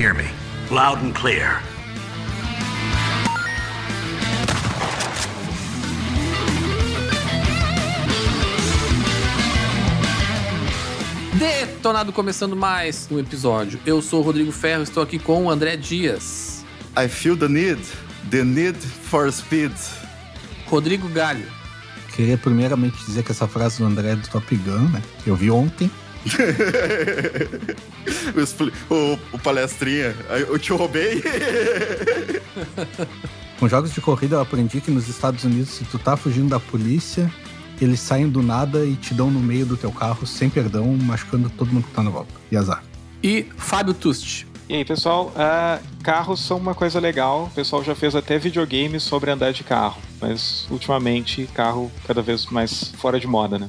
hear me? Loud and clear. Detonado começando mais um episódio. Eu sou o Rodrigo Ferro, estou aqui com o André Dias. I feel the need. The need for speed. Rodrigo Galho. Queria primeiramente dizer que essa frase do André é do Top Gun, né? Eu vi ontem. o, o- palestrinha. Eu te roubei. Com jogos de corrida eu aprendi que nos Estados Unidos, se tu tá fugindo da polícia, eles saem do nada e te dão no meio do teu carro, sem perdão, machucando todo mundo que tá na volta. E azar. E Fábio Tusti. E aí, pessoal, ah, carros são uma coisa legal. O pessoal já fez até videogames sobre andar de carro, mas ultimamente carro cada vez mais fora de moda, né?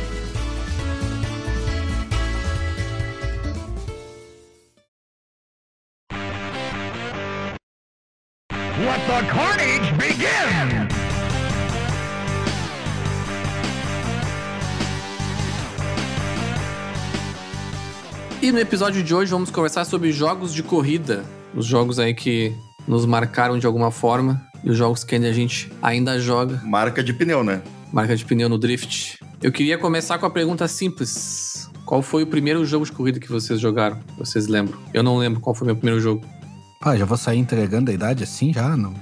E no episódio de hoje vamos conversar sobre jogos de corrida. Os jogos aí que nos marcaram de alguma forma e os jogos que ainda a gente ainda joga. Marca de pneu, né? Marca de pneu no drift. Eu queria começar com a pergunta simples. Qual foi o primeiro jogo de corrida que vocês jogaram? Vocês lembram? Eu não lembro qual foi o meu primeiro jogo. Ah, já vou sair entregando a idade assim já, no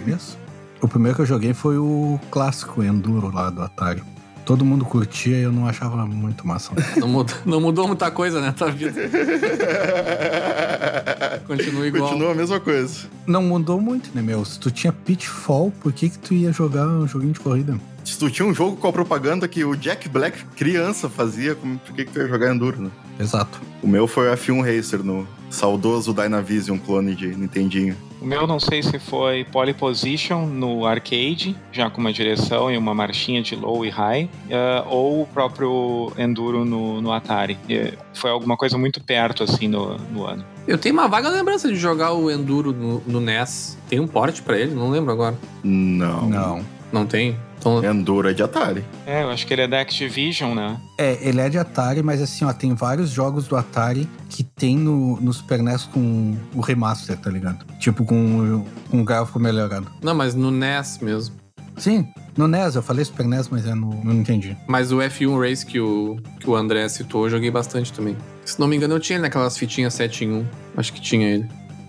começo? o primeiro que eu joguei foi o clássico Enduro lá do Atari. Todo mundo curtia e eu não achava muito massa. Não mudou, não mudou muita coisa, né, tua vida? Continua igual. Continua a mesma coisa. Não mudou muito, né, meu? Se tu tinha Pitfall, por que que tu ia jogar um joguinho de corrida? Tu tinha um jogo com a propaganda que o Jack Black, criança, fazia, como, por que, que tu ia jogar Enduro, né? Exato. O meu foi o F1 Racer no saudoso Dynavision clone de Nintendinho. O meu não sei se foi Pole Position no arcade, já com uma direção e uma marchinha de low e high, ah, ou o próprio Enduro no, no Atari. E foi alguma coisa muito perto, assim, no, no ano. Eu tenho uma vaga lembrança de jogar o Enduro no, no NES. Tem um porte pra ele? Não lembro agora. Não. Não. Não tem? Então, Enduro é de Atari. É, eu acho que ele é da Activision, né? É, ele é de Atari, mas assim, ó, tem vários jogos do Atari que tem no, no Super NES com o remaster, tá ligado? Tipo com, com um gráfico melhorado. não, mas no NES mesmo. Sim, no NES, eu falei Super NES, mas é no, no Nintendinho. Mas o F1 Race que o, que o André citou, eu joguei bastante também. Se não me engano, eu tinha naquelas fitinhas 7 em 1. Acho que tinha ele.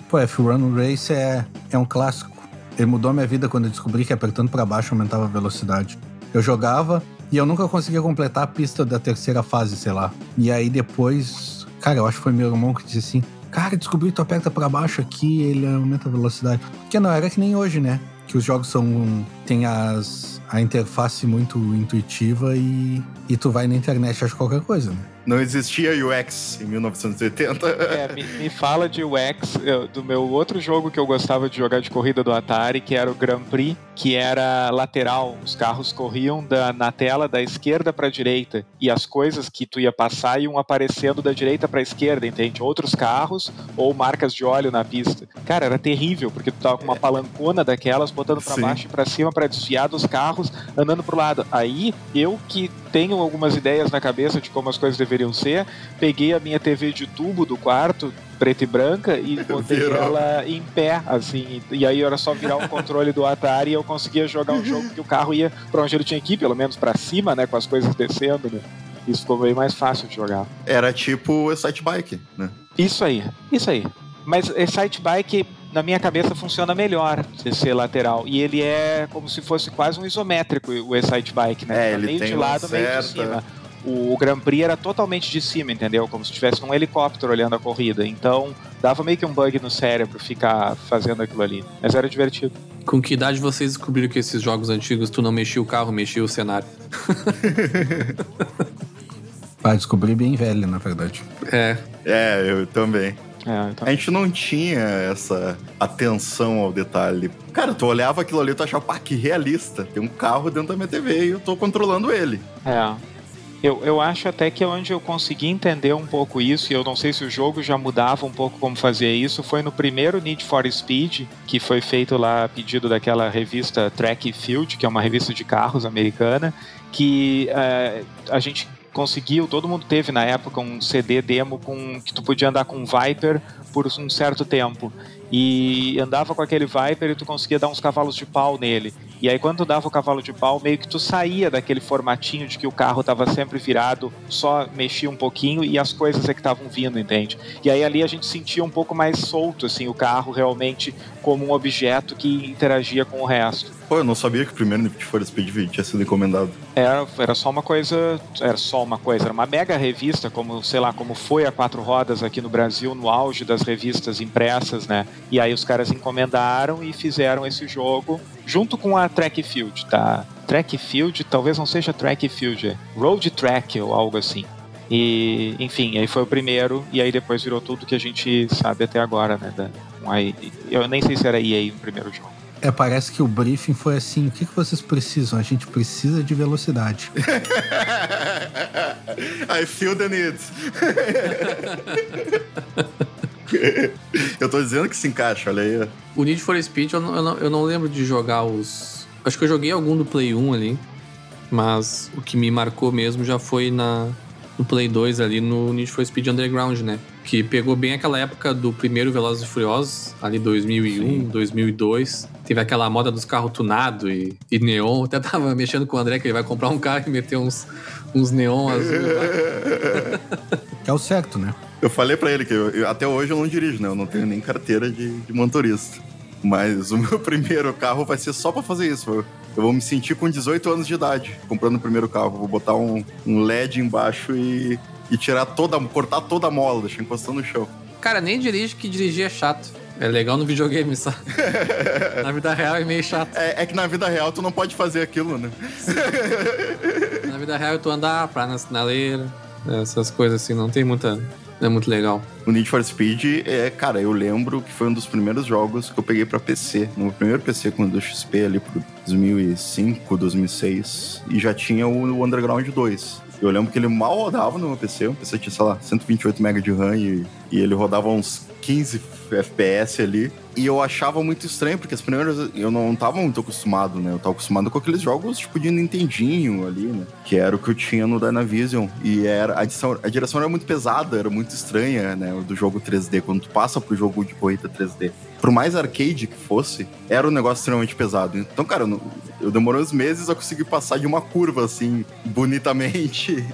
Pô, F-Run Race é, é um clássico. Ele mudou a minha vida quando eu descobri que apertando pra baixo aumentava a velocidade. Eu jogava e eu nunca conseguia completar a pista da terceira fase, sei lá. E aí depois, cara, eu acho que foi meu irmão que disse assim: Cara, descobri que tu aperta pra baixo aqui ele aumenta a velocidade. Porque não era que nem hoje, né? Que os jogos são. tem as. A interface muito intuitiva e, e tu vai na internet e acha qualquer coisa, né? Não existia UX em 1980. É, me, me fala de UX, eu- do meu outro jogo que eu gostava de jogar de corrida do Atari, que era o Grand Prix, que era lateral. Os carros corriam da- na tela da esquerda para direita e as coisas que tu ia passar iam aparecendo da direita para esquerda, entende? Outros carros ou marcas de óleo na pista. Cara, era terrível, porque tu tava com uma palancona daquelas botando para baixo e para cima para desviar dos carros andando pro lado. Aí eu que tenho algumas ideias na cabeça de como as coisas deveriam ser. Peguei a minha TV de tubo do quarto, preta e branca, e botei Virou. ela em pé, assim. E aí era só virar o controle do Atari e eu conseguia jogar um jogo que o carro ia pra onde ele tinha que ir, pelo menos pra cima, né? Com as coisas descendo, né? Isso ficou bem mais fácil de jogar. Era tipo Excite Bike, né? Isso aí, isso aí. Mas Excite Bike, na minha cabeça, funciona melhor ser lateral. E ele é como se fosse quase um isométrico, o Excite Bike, né? É, ele meio tem de lado, meio de cima. O, o Grand Prix era totalmente de cima, entendeu? Como se tivesse um helicóptero olhando a corrida. Então, dava meio que um bug no cérebro ficar fazendo aquilo ali. Mas era divertido. Com que idade vocês descobriram que esses jogos antigos tu não mexia o carro, mexia o cenário? Pra descobrir bem velho, na verdade. É, É, eu também. É, então- A gente não tinha essa atenção ao detalhe. Cara, tu olhava aquilo ali e tu achava, pá, que realista. Tem um carro dentro da minha TV e eu tô controlando ele. É. Eu, eu acho até que onde eu consegui entender um pouco isso, e eu não sei se o jogo já mudava um pouco como fazia isso, foi no primeiro Need for Speed, que foi feito lá a pedido daquela revista Track Field, que é uma revista de carros americana, que eh, a gente conseguiu, todo mundo teve na época um CD demo com que tu podia andar com um Viper por um certo tempo. E andava com aquele Viper e tu conseguia dar uns cavalos de pau nele. E aí quando dava o cavalo de pau, meio que tu saía daquele formatinho de que o carro estava sempre virado, só mexia um pouquinho e as coisas é que estavam vindo, entende? E aí ali a gente sentia um pouco mais solto, assim, o carro realmente como um objeto que interagia com o resto. Pô, eu não sabia que o primeiro Need for Speed tinha sido encomendado. Era, era só uma coisa, era só uma coisa, era uma mega revista, como, sei lá, como foi a Quatro Rodas aqui no Brasil, no auge das revistas impressas, né? E aí os caras encomendaram e fizeram esse jogo junto com a Track Field, tá? Track Field, talvez não seja Track Field, é Road Track ou algo assim. E, enfim, aí foi o primeiro, e aí depois virou tudo que a gente sabe até agora, né? Da, eu nem sei se era EA o primeiro jogo. É, parece que o briefing foi assim: o que, que vocês precisam? A gente precisa de velocidade. I feel the need. eu tô dizendo que se encaixa, olha aí. o Need for Speed eu não, eu não, eu não lembro de jogar os. Acho que eu joguei algum do Play 1 ali, mas o que me marcou mesmo já foi na, no Play 2 ali no Need for Speed Underground, né? Que pegou bem aquela época do primeiro Velozes e Furiosos, ali 2001, 2002. Teve aquela moda dos carros tunados e, e neon. Até tava mexendo com o André que ele vai comprar um carro e meter uns, uns neon azul. Que é o certo, né? Eu falei pra ele que eu- eu- até hoje eu não dirijo, né? Eu não tenho nem carteira de, de motorista. Mas o meu primeiro carro vai ser só pra fazer isso. Eu, eu vou me sentir com 18 anos de idade comprando o primeiro carro. Vou botar um, um LED embaixo e, e tirar toda, cortar toda a mola, deixar encostando no chão. Cara, nem dirige que dirigir é chato. É legal no videogame, só. Na vida real é meio chato. É, é que na vida real tu não pode fazer aquilo, né? Na vida real tu andar pra na sinaleira, essas coisas assim, não tem muita. Não é muito legal. O Need for Speed é, cara, eu lembro que foi um dos primeiros jogos que eu peguei pra PC. No meu primeiro PC com o do XP ali pro 2005, 2006. E já tinha o Underground 2. Eu lembro que ele mal rodava no meu PC. O PC tinha, sei lá, 128 MB de RAM e, e ele rodava uns 15 FPS ali. E eu achava muito estranho, porque as primeiras eu não tava muito acostumado, né? Eu tava acostumado com aqueles jogos tipo de Nintendinho ali, né? Que era o que eu tinha no Dynavision. E era, a, direção, a direção era muito pesada, era muito estranha, né? Do jogo 3D. Quando tu passa pro jogo de corrida 3D. Por mais arcade que fosse, era um negócio extremamente pesado. Então, cara, eu, eu demorei uns meses a conseguir passar de uma curva, assim, bonitamente.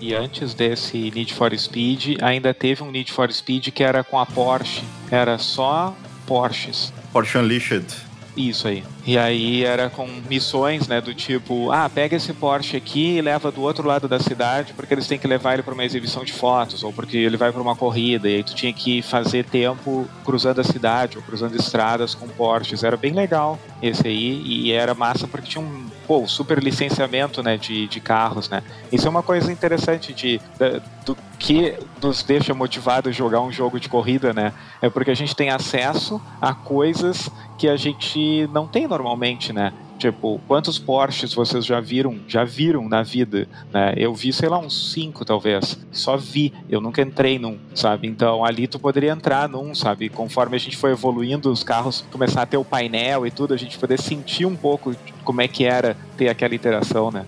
E antes desse Need for Speed, ainda teve um Need for Speed que era com a Porsche. Era só Porsches. Porsche Unleashed. Isso aí. E aí era com missões, né, do tipo, ah, pega esse Porsche aqui e leva do outro lado da cidade porque eles têm que levar ele para uma exibição de fotos ou porque ele vai para uma corrida e aí tu tinha que fazer tempo cruzando a cidade ou cruzando estradas com Porsches. Era bem legal esse aí e era massa porque tinha um pô, super licenciamento, né, de, de carros, né. Isso é uma coisa interessante de da- do que nos deixa motivado a jogar um jogo de corrida, né? É porque a gente tem acesso a coisas que a gente não tem normalmente, né? Tipo, quantos Porsches vocês já viram, já viram na vida, né? Eu vi, sei lá, uns cinco, talvez. Só vi, eu nunca entrei num, sabe? Então, ali tu poderia entrar num, sabe? Conforme a gente foi evoluindo, os carros começar a ter o painel e tudo, a gente poder sentir um pouco como é que era ter aquela interação, né?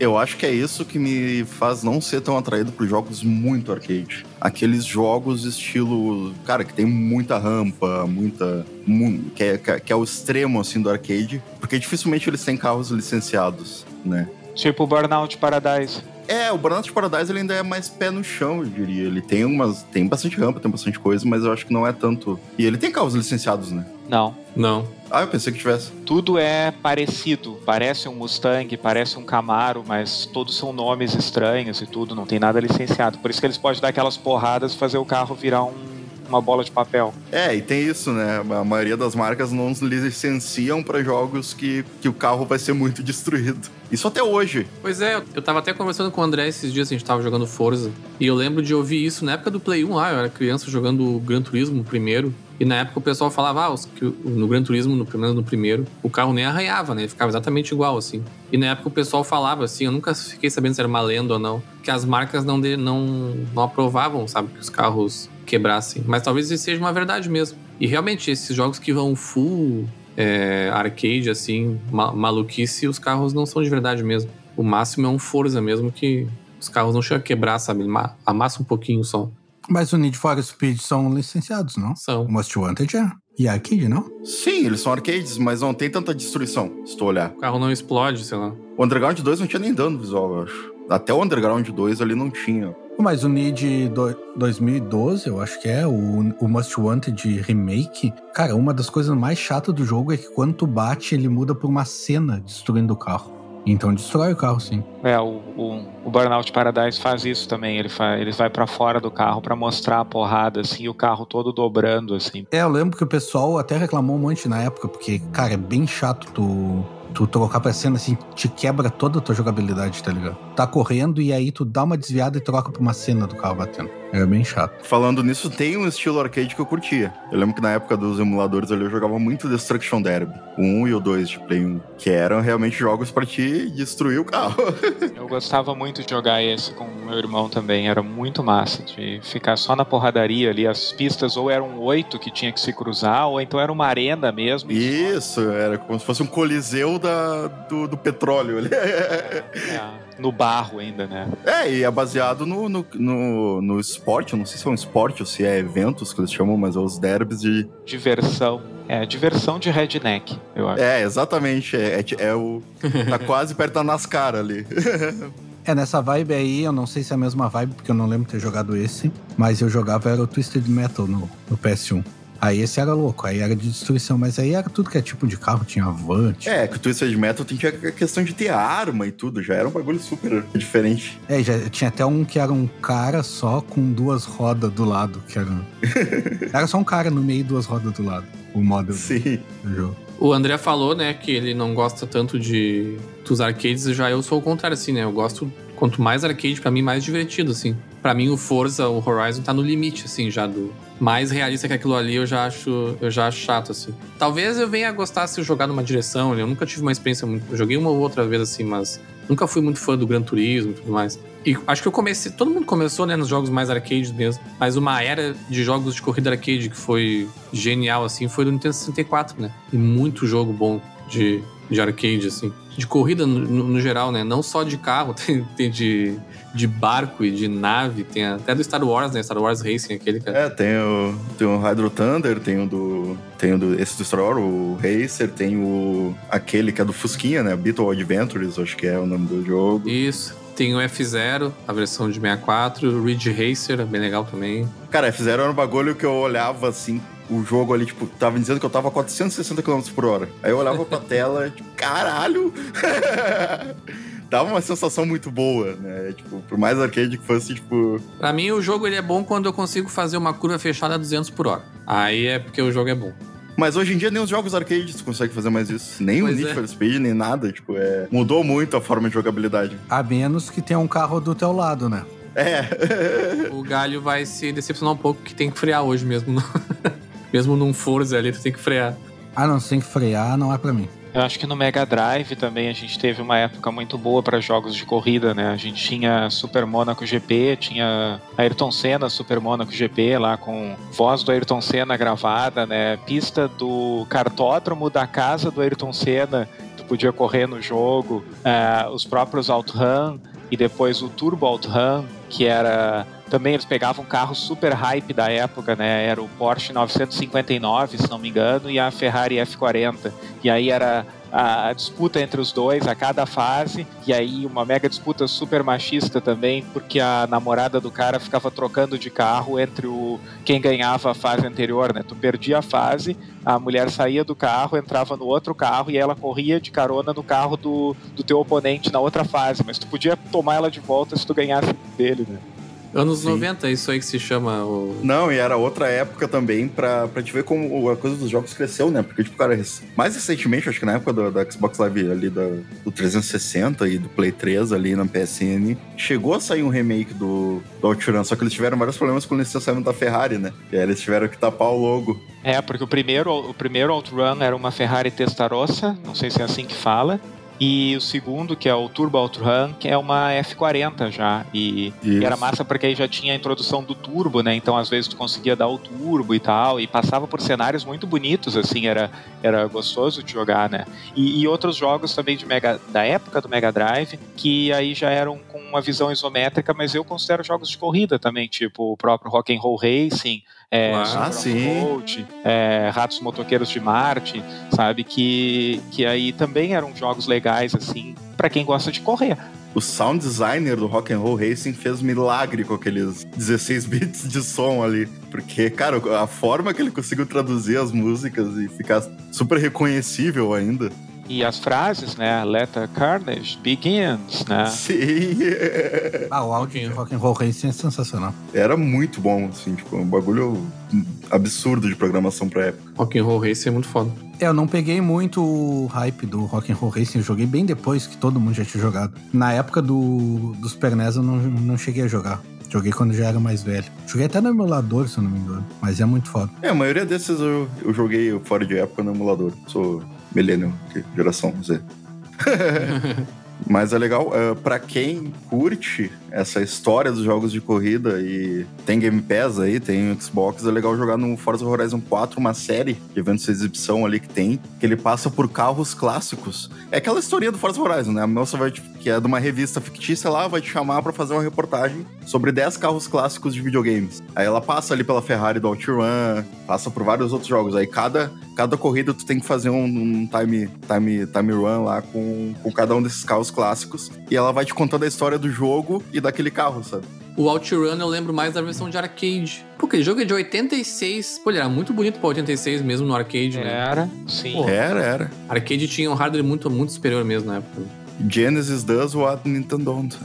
Eu acho que é isso que me faz não ser tão atraído por jogos muito arcade. Aqueles jogos estilo, cara, que tem muita rampa, muita. mu- que, é, que é o extremo assim do arcade, porque dificilmente eles têm carros licenciados, né? Tipo Burnout Paradise. É, o Burnout Paradise ele ainda é mais pé no chão, eu diria. Ele tem umas. Tem bastante rampa, tem bastante coisa, mas eu acho que não é tanto. E ele tem carros licenciados, né? Não. Não. Ah, eu pensei que tivesse. Tudo é parecido. Parece um Mustang, parece um Camaro, mas todos são nomes estranhos e tudo, não tem nada licenciado. Por isso que eles podem dar aquelas porradas e fazer o carro virar um- uma bola de papel. É, e tem isso, né? A maioria das marcas não licenciam pra jogos que, que o carro vai ser muito destruído. Isso até hoje. Pois é, eu tava até conversando com o André esses dias, a gente tava jogando Forza. E eu lembro de ouvir isso na época do Play 1 lá, eu era criança jogando o Gran Turismo primeiro. E na época o pessoal falava, ah, que no Gran Turismo, no, pelo menos no primeiro, o carro nem arranhava, né? Ele ficava exatamente igual, assim. E na época o pessoal falava, assim, eu nunca fiquei sabendo se era uma lenda ou não, que as marcas não, de- não, não aprovavam, sabe, que os carros quebrassem. Mas talvez isso seja uma verdade mesmo. E realmente, esses jogos que vão full é, arcade, assim, ma- maluquice, os carros não são de verdade mesmo. O máximo é um Forza mesmo, que os carros não chegam a quebrar, sabe? Ma- Amassa um pouquinho só. Mas o Need for Speed são licenciados, não? São. O Most Wanted é. E a Arcade, não? Sim, eles são arcades, mas não tem tanta destruição, se tu olhar. O carro não explode, sei lá. O Underground 2 não tinha nem dano visual, eu acho. Até o Underground 2 ali não tinha. Mas o Need do- 2012, eu acho que é, o, o Most Wanted Remake. Cara, uma das coisas mais chatas do jogo é que quando tu bate, ele muda por uma cena destruindo o carro. Então destrói o carro, sim. É, o, o, o Burnout Paradise faz isso também. Ele, fa, ele vai pra fora do carro pra mostrar a porrada, assim, o carro todo dobrando, assim. É, eu lembro que o pessoal até reclamou um monte na época, porque, cara, é bem chato tu, tu trocar pra cena, assim, te quebra toda a tua jogabilidade, tá ligado? Tá correndo e aí tu dá uma desviada e troca pra uma cena do carro batendo. É bem chato. Falando nisso, tem um estilo arcade que eu curtia. Eu lembro que na época dos emuladores ali eu jogava muito Destruction Derby. O 1 e o 2 de Play 1. Que eram realmente jogos pra te destruir o carro. Eu gostava muito de jogar esse com o meu irmão também. Era muito massa de ficar só na porradaria ali. As pistas ou eram oito que tinha que se cruzar, ou então era uma arena mesmo. Isso, era como se fosse um coliseu da, do, do petróleo ali. É, no barro ainda, né? É, e é baseado no, no, no, no esporte, eu não sei se é um esporte ou se é eventos que eles chamam, mas é os derbys de. Diversão. É, diversão de redneck, eu acho. É, exatamente. É, é, é o. Tá quase perto da NASCAR ali. É, nessa vibe aí, eu não sei se é a mesma vibe, porque eu não lembro ter jogado esse, mas eu jogava era o Twisted Metal no, no PS1. Aí esse era louco, aí era de destruição, mas aí era tudo que é tipo de carro, tinha van, tinha... É, que o Twisted Metal tinha a questão de ter arma e tudo, já era um bagulho super diferente. É, já tinha até um que era um cara só com duas rodas do lado, que era... era só um cara no meio e duas rodas do lado, o modo Sim. do jogo. O André falou, né, que ele não gosta tanto de dos arcades, já eu sou o contrário, assim, né? Eu gosto, quanto mais arcade, pra mim, mais divertido, assim. Pra mim, o Forza, o Horizon, tá no limite, assim, já do... Mais realista que aquilo ali, eu já acho, eu já acho chato, assim. Talvez eu venha a gostar se eu jogar numa direção? Eu nunca tive uma experiência muito... Joguei uma ou outra vez, assim, mas... Nunca fui muito fã do Gran Turismo e tudo mais. E acho que eu comecei... Todo mundo começou, né, nos jogos mais arcade mesmo. Mas uma era de jogos de corrida arcade que foi genial, assim, foi do Nintendo 64, né? E muito jogo bom de, de arcade, assim. De corrida no, no- geral, né? Não só de carro, tem, tem de, de barco e de nave. Tem até do Star Wars, né? Star Wars Racing, aquele que é... É, tem o, tem o Hydro Thunder, tem o do. Tem o do. Esse do Star Wars, o Racer, tem o. aquele que é do Fusquinha, né? Beetle Adventures, acho que é o nome do jogo. Isso. Tem o F0, a versão de 64. O Ridge Racer, bem legal também. Cara, fizeram um bagulho que eu olhava assim, o jogo ali, tipo, tava dizendo que eu tava a 460 km por hora. Aí eu olhava pra tela, tipo, caralho! Dava uma sensação muito boa, né? Tipo, por mais arcade que fosse, tipo. Pra mim, o jogo ele é bom quando eu consigo fazer uma curva fechada a 200 por hora. Aí é porque o jogo é bom. Mas hoje em dia nem os jogos arcades conseguem fazer mais isso. Nem Pois o Need é. for Speed, nem nada. Tipo, é. Mudou muito a forma de jogabilidade. A menos que tenha um carro do teu lado, né? É. O galho vai se decepcionar um pouco que tem que frear hoje mesmo. mesmo num Forza ali, tu tem que frear. Ah, não, você tem que frear, não é pra mim. Eu acho que no Mega Drive também a gente teve uma época muito boa para jogos de corrida, né? A gente tinha Super Monaco GP, tinha Ayrton Senna Super Monaco GP lá com voz do Ayrton Senna gravada, né? Pista do cartódromo da casa do Ayrton Senna. Tu podia correr no jogo, uh, os próprios OutRun e depois o Turbo OutRun, que era também eles pegavam carros super hype da época, né? Era o Porsche 959, se não me engano, e a Ferrari F40. E aí era a, disputa entre os dois a cada fase, e aí uma mega disputa super machista também, porque a namorada do cara ficava trocando de carro entre o quem ganhava a fase anterior, né? Tu perdia a fase, a mulher saía do carro, entrava no outro carro e ela corria de carona no carro do, do teu oponente na outra fase, mas tu podia tomar ela de volta se tu ganhasse dele, né? Anos Sim. 90, é isso aí que se chama o. Não, e era outra época também pra, pra te ver como a coisa dos jogos cresceu, né? Porque, tipo, cara, mais recentemente, acho que na época do, da Xbox Live ali da, do 360 e do Play 3 ali na PSN, chegou a sair um remake do, do OutRun, só que eles tiveram vários problemas com o licenciamento da Ferrari, né? E aí eles tiveram que tapar o logo. É, porque o primeiro, o primeiro OutRun era uma Ferrari Testarossa, não sei se é assim que fala. E o segundo, que é o Turbo Outrun, que é uma F40 já. E, e, era massa porque aí já tinha a introdução do turbo, né? Então às vezes tu conseguia dar o turbo e tal. E passava por cenários muito bonitos, assim, era, era gostoso de jogar, né? E, e outros jogos também de Mega, da época do Mega Drive, que aí já eram com uma visão isométrica, mas eu considero jogos de corrida também, tipo o próprio Rock and Roll Racing é, ah, sim. Road, é, Ratos Motoqueiros de Marte, sabe? Que, que aí também eram jogos legais, assim, para quem gosta de correr. O sound designer do Rock and Roll Racing fez milagre com aqueles 16 bits de som ali. Porque, cara, a forma que ele conseguiu traduzir as músicas e ficar super reconhecível ainda. E as frases, né? Let the carnage begins, né? Sim. ah, o áudio de Rock and Roll Racing é sensacional. Era muito bom, assim, tipo, um bagulho absurdo de programação pra época. Rock and Roll Racing é muito foda. É, eu não peguei muito o hype do Rock and Roll Racing, eu joguei bem depois que todo mundo já tinha jogado. Na época do, do Super NES eu não, não cheguei a jogar. Joguei quando já era mais velho. Joguei até no emulador, se eu não me engano. Mas é muito foda. É, a maioria desses eu, eu joguei fora de época no emulador. Sou Millennium, geração Z. Mas é legal, uh, para quem curte essa história dos jogos de corrida e tem Game Pass aí, tem Xbox, é legal jogar no Forza Horizon 4 uma série de eventos de exibição ali que tem, que ele passa por carros clássicos. É aquela história do Forza Horizon, né? A moça vai, que é de uma revista fictícia lá, vai te chamar para fazer uma reportagem sobre 10 carros clássicos de videogames. Aí ela passa ali pela Ferrari do OutRun, passa por vários outros jogos. Aí cada, cada corrida tu tem que fazer um, um time, time, time run lá com, com cada um desses carros clássicos. E ela vai te contando a história do jogo e daquele carro, sabe? O OutRun eu lembro mais da versão de arcade. Porque o jogo é de 86. Pô, ele era muito bonito pra 86 mesmo no arcade, né? Era, sim. Pô, era, era. Arcade tinha um hardware muito, muito superior mesmo na época. Genesis does what Nintendo don't.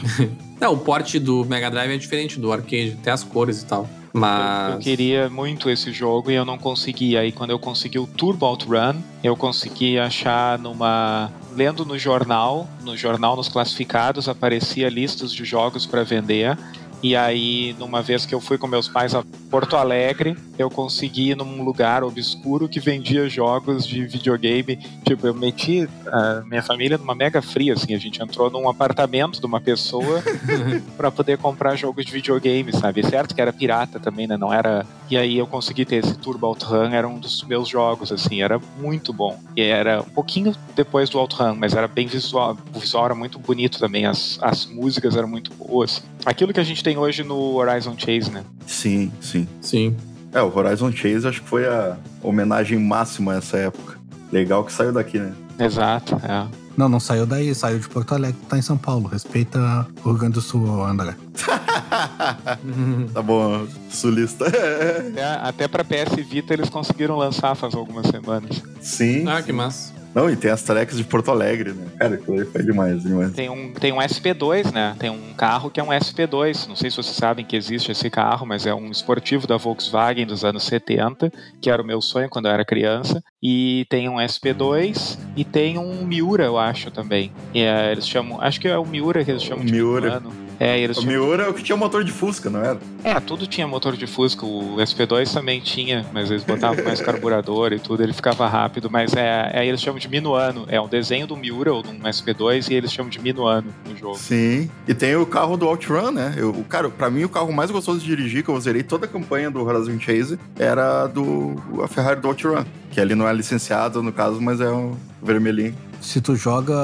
é, o porte do Mega Drive é diferente do arcade, até as cores e tal. Mas. Eu, eu, queria muito esse jogo e eu não consegui. Aí quando eu consegui o Turbo Outrun, eu consegui achar numa. Lendo no jornal, no jornal nos classificados, aparecia listas de jogos para vender. E aí, numa vez que eu fui com meus pais a Porto Alegre, eu consegui ir num lugar obscuro que vendia jogos de videogame. Tipo, eu meti a minha família numa mega fria, assim. A gente entrou num apartamento de uma pessoa para poder comprar jogos de videogame, sabe? Certo que era pirata também, né? Não era. E aí eu consegui ter esse Turbo Outrun, era um dos meus jogos, assim. Era muito bom. E era um pouquinho depois do Outrun, mas era bem visual. O visual era muito bonito também. As, as músicas eram muito boas. Aquilo que a gente tem hoje no Horizon Chase, né? Sim, sim. Sim. É, o Horizon Chase acho que foi a homenagem máxima a essa época. Legal que saiu daqui, né? Exato, é. Não, não saiu daí, saiu de Porto Alegre, tá em São Paulo. Respeita o Rio Grande do Sul, André. tá bom, sulista. até, até pra PS Vita eles conseguiram lançar faz algumas semanas. Sim. Ah, sim. que massa. Não, e tem as tracks de Porto Alegre, né? Cara, aquilo aí foi demais, demais. Tem um, tem um SP2, né? Tem um carro que é um SP2. Não sei se vocês sabem que existe esse carro, mas é um esportivo da Volkswagen dos anos 70, que era o meu sonho quando eu era criança. E tem um SP2 e tem um Miura, eu acho também. E, é, eles chamam. Acho que é o Miura que eles chamam de Miura. Miura. É, eles o Miura é o que tinha motor de Fusca, não era? É, tudo tinha motor de Fusca. O SP2 também tinha, mas eles botavam mais carburador e tudo, ele ficava rápido. Mas é, é eles chamam de Minuano. É um desenho do Miura ou de um SP2 e eles chamam de Minuano no jogo. Sim. E tem o carro do Outrun, né? Eu, cara, pra mim o carro mais gostoso de dirigir, que eu zerei toda a campanha do Horizon Chase, era do a Ferrari do Outrun. Que ali não é licenciado, no caso, mas é um vermelhinho. Se tu joga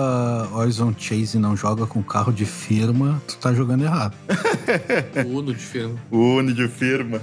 Horizon Chase e não joga com carro de firma, tu tá jogando errado. O Uno de firma. O Uni de firma.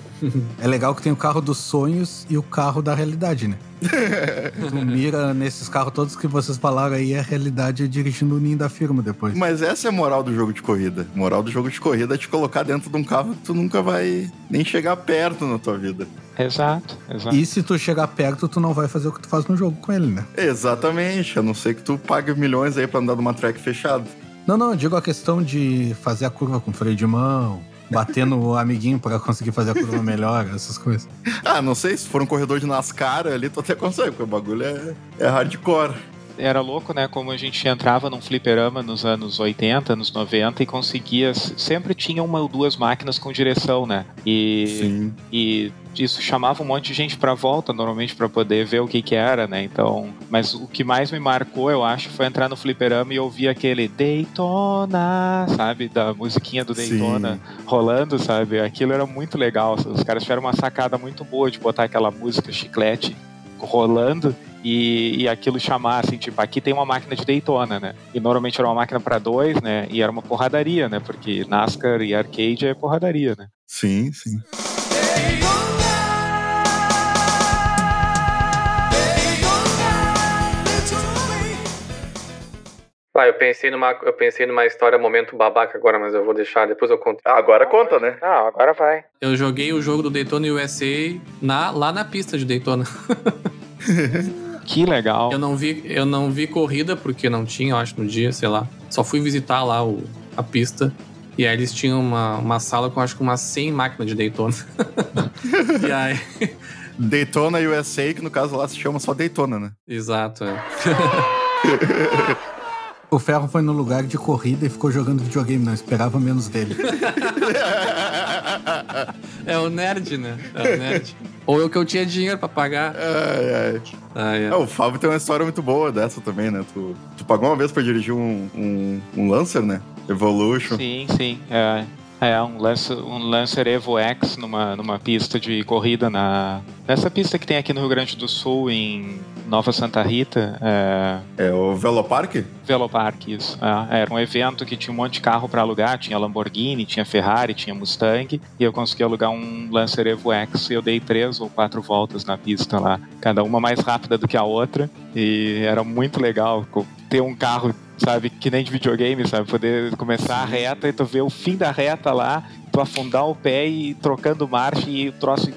É legal que tem o carro dos sonhos e o carro da realidade, né? tu mira nesses carros todos que vocês falaram aí, a realidade é dirigindo o ninho da firma depois. Mas essa é a moral do jogo de corrida. A moral do jogo de corrida é te colocar dentro de um carro que tu nunca vai nem chegar perto na tua vida. Exato, exato. E se tu chegar perto, tu não vai fazer o que tu faz no jogo com ele, né? Exatamente, a não ser que tu pague milhões aí pra andar numa track fechada. Não, não, eu digo a questão de fazer a curva com freio de mão, bater no amiguinho pra conseguir fazer a curva melhor, essas coisas. Ah, não sei, se for um corredor de NASCAR ali, tu até consegue, porque o bagulho é, é hardcore. Era louco, né? Como a gente entrava num fliperama nos anos 80, anos 90 e conseguia. Sempre tinha uma ou duas máquinas com direção, né? E, Sim. e isso chamava um monte de gente pra volta, normalmente, pra poder ver o que que era, né? Então. Mas o que mais me marcou, eu acho, foi entrar no fliperama e ouvir aquele Daytona, sabe? Da musiquinha do Sim. Daytona rolando, sabe? Aquilo era muito legal. Os caras tiveram uma sacada muito boa de botar aquela música chiclete rolando e, e aquilo chamar assim, tipo, aqui tem uma máquina de Daytona, né? E normalmente era uma máquina para dois, né? E era uma porradaria, né? Porque NASCAR e arcade é porradaria, né? Sim, sim. Ah, eu pensei numa, eu pensei numa história momento babaca agora, mas eu vou deixar, depois eu conto. Ah, agora conta, né? Ah, agora vai. Eu joguei o jogo do Daytona USA na, lá na pista de Daytona. Que legal. Eu não vi, eu não vi corrida porque não tinha, eu acho, no dia, sei lá. Só fui visitar lá o, a pista. E aí eles tinham uma, uma sala com acho que umas 100 máquinas de Daytona. e aí, Daytona USA, que no caso lá se chama só Daytona, né? exato. É. O Ferro foi no lugar de corrida e ficou jogando videogame, não esperava menos dele. é o nerd, né? É o nerd. Ou eu que eu tinha dinheiro pra pagar. Ai, ai. Ah, é. O Fábio tem uma história muito boa dessa também, né? Tu, tu pagou uma vez pra dirigir um, um, um Lancer, né? Evolution. Sim, sim. É, é um, Lancer, um Lancer Evo X numa, numa pista de corrida na. Nessa pista que tem aqui no Rio Grande do Sul, em Nova Santa Rita. É, É o Velopark? Velopark, isso. É, era um evento que tinha um monte de carro para alugar, tinha Lamborghini, tinha Ferrari, tinha Mustang, e eu consegui alugar um Lancer Evo X e eu dei três ou quatro voltas na pista lá, cada uma mais rápida do que a outra, e era muito legal ter um carro, sabe, que nem de videogame, sabe, poder começar a reta e tu ver o fim da reta lá, tu afundar o pé e trocando marcha e o troço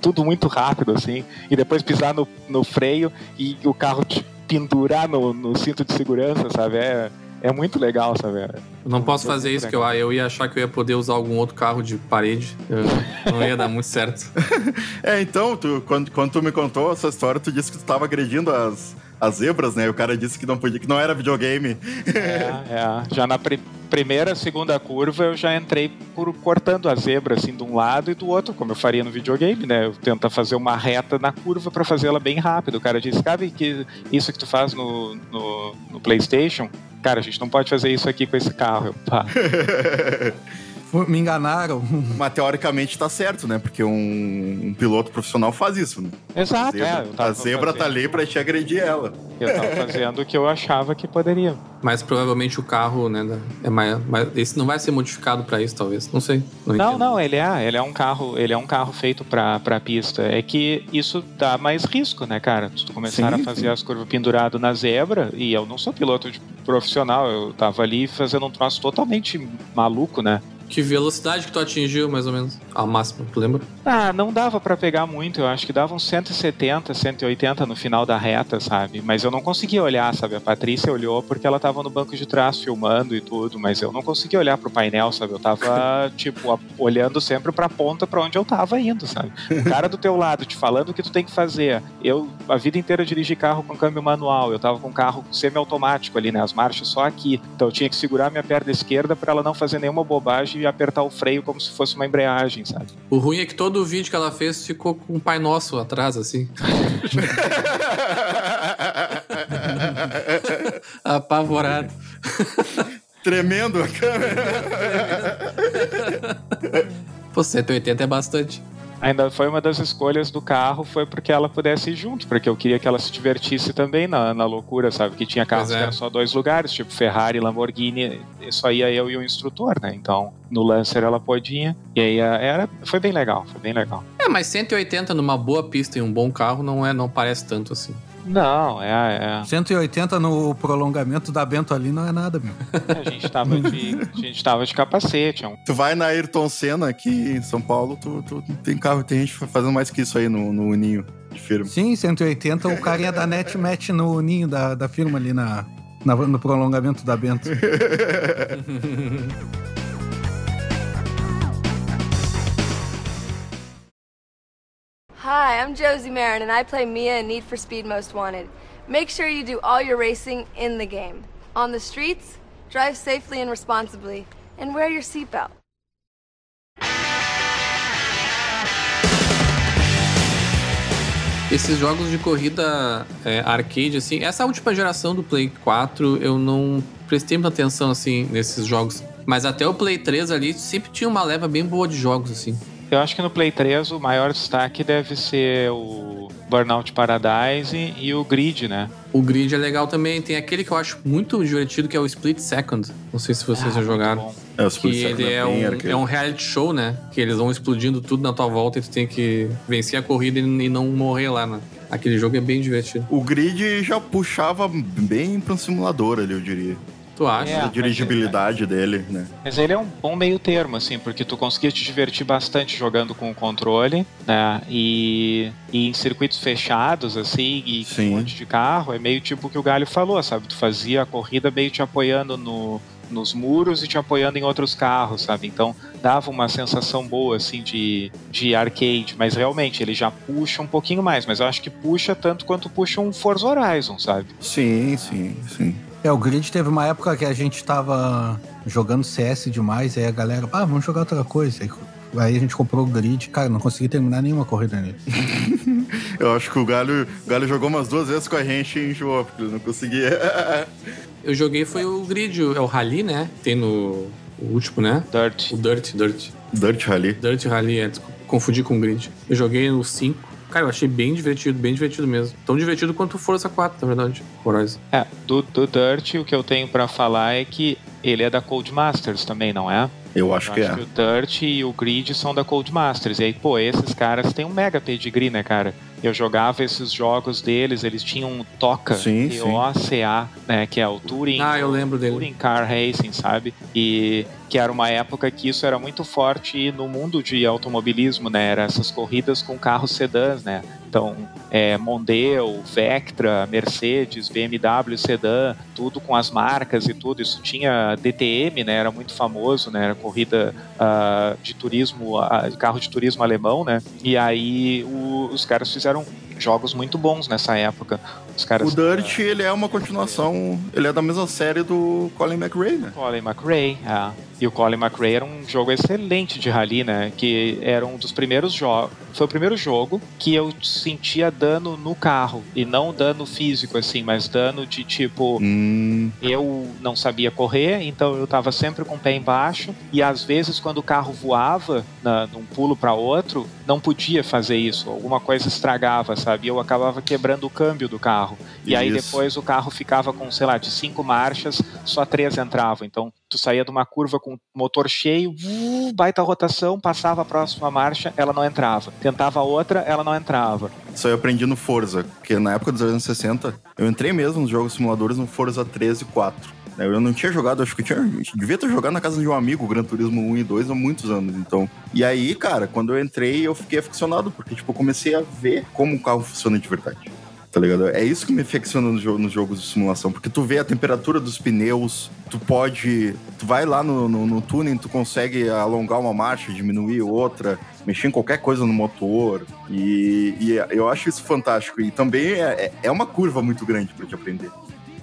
tudo muito rápido assim, e depois pisar no, no freio e o carro te pendurar no, no cinto de segurança, sabe? É, é muito legal, sabe? É- Eu não posso fazer isso, que eu, eu ia achar que eu ia poder usar algum outro carro de parede. Eu- não ia dar muito certo. É, então, tu, quando, quando tu me contou essa história, tu disse que tu tava agredindo as, as zebras, né? O cara disse que não podia, que não era videogame. É, é. Já na pri- primeira, segunda curva, eu já entrei por cortando a zebra, assim, de um lado e do outro, como eu faria no videogame, né? Eu tento fazer uma reta na curva para fazê-la bem rápido. O cara disse, sabe que isso que tu faz no, no, no PlayStation? Cara, a gente não pode fazer isso aqui com esse carro. Eu, pá. Me enganaram. Mas teoricamente tá certo, né? Porque um, um piloto profissional faz isso, né? Exato, zebra, é. Eu tava a zebra tá ali pra te agredir ela. Eu tava fazendo o que eu achava que poderia. Mas provavelmente o carro, né, é mais, mais- esse não vai ser modificado pra isso, talvez. Não sei. Não, Não, não, ele é, ele é um carro, ele é um carro feito pra, pra pista. É que isso dá mais risco, né, cara? Se tu começar Sim, a fazer sim. as curvas pendurado na zebra, e eu não sou piloto de profissional, eu tava ali fazendo um troço totalmente maluco, né? Que velocidade que tu atingiu, mais ou menos? Ao máximo, tu lembra? Ah, não dava pra pegar muito, eu acho que dava uns 170, 180 no final da reta, sabe? Mas eu não conseguia olhar, sabe? A Patrícia olhou porque ela tava no banco de trás filmando e tudo, mas eu não conseguia olhar pro painel, sabe? Eu tava, tipo, a- olhando sempre pra ponta pra onde eu tava indo, sabe? O cara do teu lado te falando o que tu tem que fazer. Eu, a vida inteira, dirigi carro com câmbio manual, eu tava com carro semiautomático ali, né? As marchas só aqui. Então eu tinha que segurar minha perna esquerda pra ela não fazer nenhuma bobagem e apertar o freio como se fosse uma embreagem, sabe? O ruim é que todo o vídeo que ela fez ficou com um Pai Nosso atrás, assim. Apavorado. Tremendo a câmera. Pô, 180 é bastante. Ainda foi uma das escolhas do carro, foi porque ela pudesse ir junto, porque eu queria que ela se divertisse também na, na loucura, sabe? Que tinha carros é. que eram só dois lugares, tipo Ferrari, Lamborghini, só ia eu e o instrutor, né? Então, no Lancer ela podia, e aí a- era, foi bem legal, foi bem legal. É, mas 180 numa boa pista e um bom carro não é, não parece tanto assim. Não, é, é. 180 no prolongamento da Bento ali não é nada, meu. A gente tava de, a gente tava de capacete, é um Tu vai na Ayrton Senna aqui em São Paulo, tu, tu- tem carro, tem gente fazendo mais que isso aí no, no ninho de firma. Sim, 180 o carinha da net mete no ninho da, da firma ali na, na- no prolongamento da Bento. I'm Josie Marin, and I play Mia in Need for Speed Most Wanted. Make sure you do all your racing in the game. On the streets, drive safely and responsibly, and wear your seatbelt. Esses jogos de corrida é, arcade, assim, essa última geração do Play 4, eu não prestei muita atenção, assim, nesses jogos. Mas até o Play 3 ali sempre tinha uma leva bem boa de jogos, assim. Eu acho que no Play 3 o maior destaque deve ser o Burnout Paradise e o Grid, né? O grid é legal também. Tem aquele que eu acho muito divertido, que é o Split Second. Não sei se vocês Ah, já jogaram. É, Que Split Second ele é bem um, é um reality show, né? Que eles vão explodindo tudo na tua volta e tu tem que vencer a corrida e e não morrer lá, né? Aquele jogo é bem divertido. O grid já puxava bem pra um simulador ali, eu diria. Tu acha? É. a dirigibilidade dele, né? Mas ele é um bom meio termo, assim, porque tu conseguia te divertir bastante jogando com o controle, né? E, e em circuitos fechados, assim, e com um monte de carro, é meio tipo o que o Galho falou, sabe? Tu fazia a corrida meio te apoiando no, nos muros e te apoiando em outros carros, sabe? Então dava uma sensação boa, assim, de, de arcade. Mas realmente, ele já puxa um pouquinho mais. Mas eu acho que puxa tanto quanto puxa um Forza Horizon, sabe? Sim, sim, sim. É, o Grid teve uma época que a gente tava jogando CS demais, aí a galera, ah, vamos jogar outra coisa. Aí, aí a gente comprou o Grid, cara, não consegui terminar nenhuma corrida nele. Eu acho que o Galho, o Galho jogou umas duas vezes com a gente e enjoou, porque ele não conseguia. Eu joguei foi o grid, é o Rally, né? Tem no o último, né? Dirt. O Dirt, Dirt. Dirt Rally. Dirt Rally, é, confundi com o grid. Eu joguei no 5. Cara, eu achei bem divertido, bem divertido mesmo. Tão divertido quanto o Forza 4, na verdade. Horizon. É, do, do Dirt, o que eu tenho pra falar é que ele é da Codemasters também, não é? Eu acho Eu que acho é. que o Dirt e o Grid são da Codemasters. E aí, pô, esses caras têm um mega pedigree, né, cara? Eu jogava esses jogos deles, eles tinham um Toca. T-O-C-A, né, que é o Touring, Ah, eu lembro dele. Touring Car Racing, sabe? E que era uma época que isso era muito forte no mundo de automobilismo, né? Era essas corridas com carros sedãs, né? Então, é, Mondeo, Vectra, Mercedes, BMW, sedã, tudo com as marcas e tudo. Isso tinha DTM, né? Era muito famoso, né? Era corrida ah, de turismo, de carro de turismo alemão, né? E aí o- os caras fizeram jogos muito bons nessa época. Os caras O Dirt, ele é uma continuação. Ele é da mesma série do Colin McRae, né? Colin McRae, é. E o Colin McRae era um jogo excelente de rally, né? Que era um dos primeiros jogos. Foi o primeiro jogo que eu sentia dano no carro. E não dano físico, assim, mas dano de tipo. Hum, Eu não sabia correr, então eu tava sempre com o pé embaixo. E às vezes, quando o carro voava na, num pulo para outro, não podia fazer isso. Alguma coisa estragava, sabe? E eu acabava quebrando o câmbio do carro. E aí depois o carro ficava com, sei lá, de cinco marchas, só três entravam. Então tu saía de uma curva com o motor cheio, uh, baita rotação, passava a próxima marcha, ela não entrava. Tentava outra, ela não entrava. isso aí eu aprendi no Forza, porque na época dos anos 60, eu entrei mesmo nos jogos simuladores no Forza 13 e 4. Né? Eu não tinha jogado, acho que eu tinha, devia ter jogado na casa de um amigo, Gran Turismo 1 e 2 há muitos anos, então. E aí, cara, quando eu entrei, eu fiquei aficionado, porque, tipo, eu comecei a ver como o carro funciona de verdade. Tá ligado? É isso que me jo- nos jogos de simulação, porque tu vê a temperatura dos pneus, tu pode. Tu vai lá no, no, no tuning, tu consegue alongar uma marcha, diminuir outra, mexer em qualquer coisa no motor. E, e eu acho isso fantástico. E também é, é- é uma curva muito grande pra te aprender.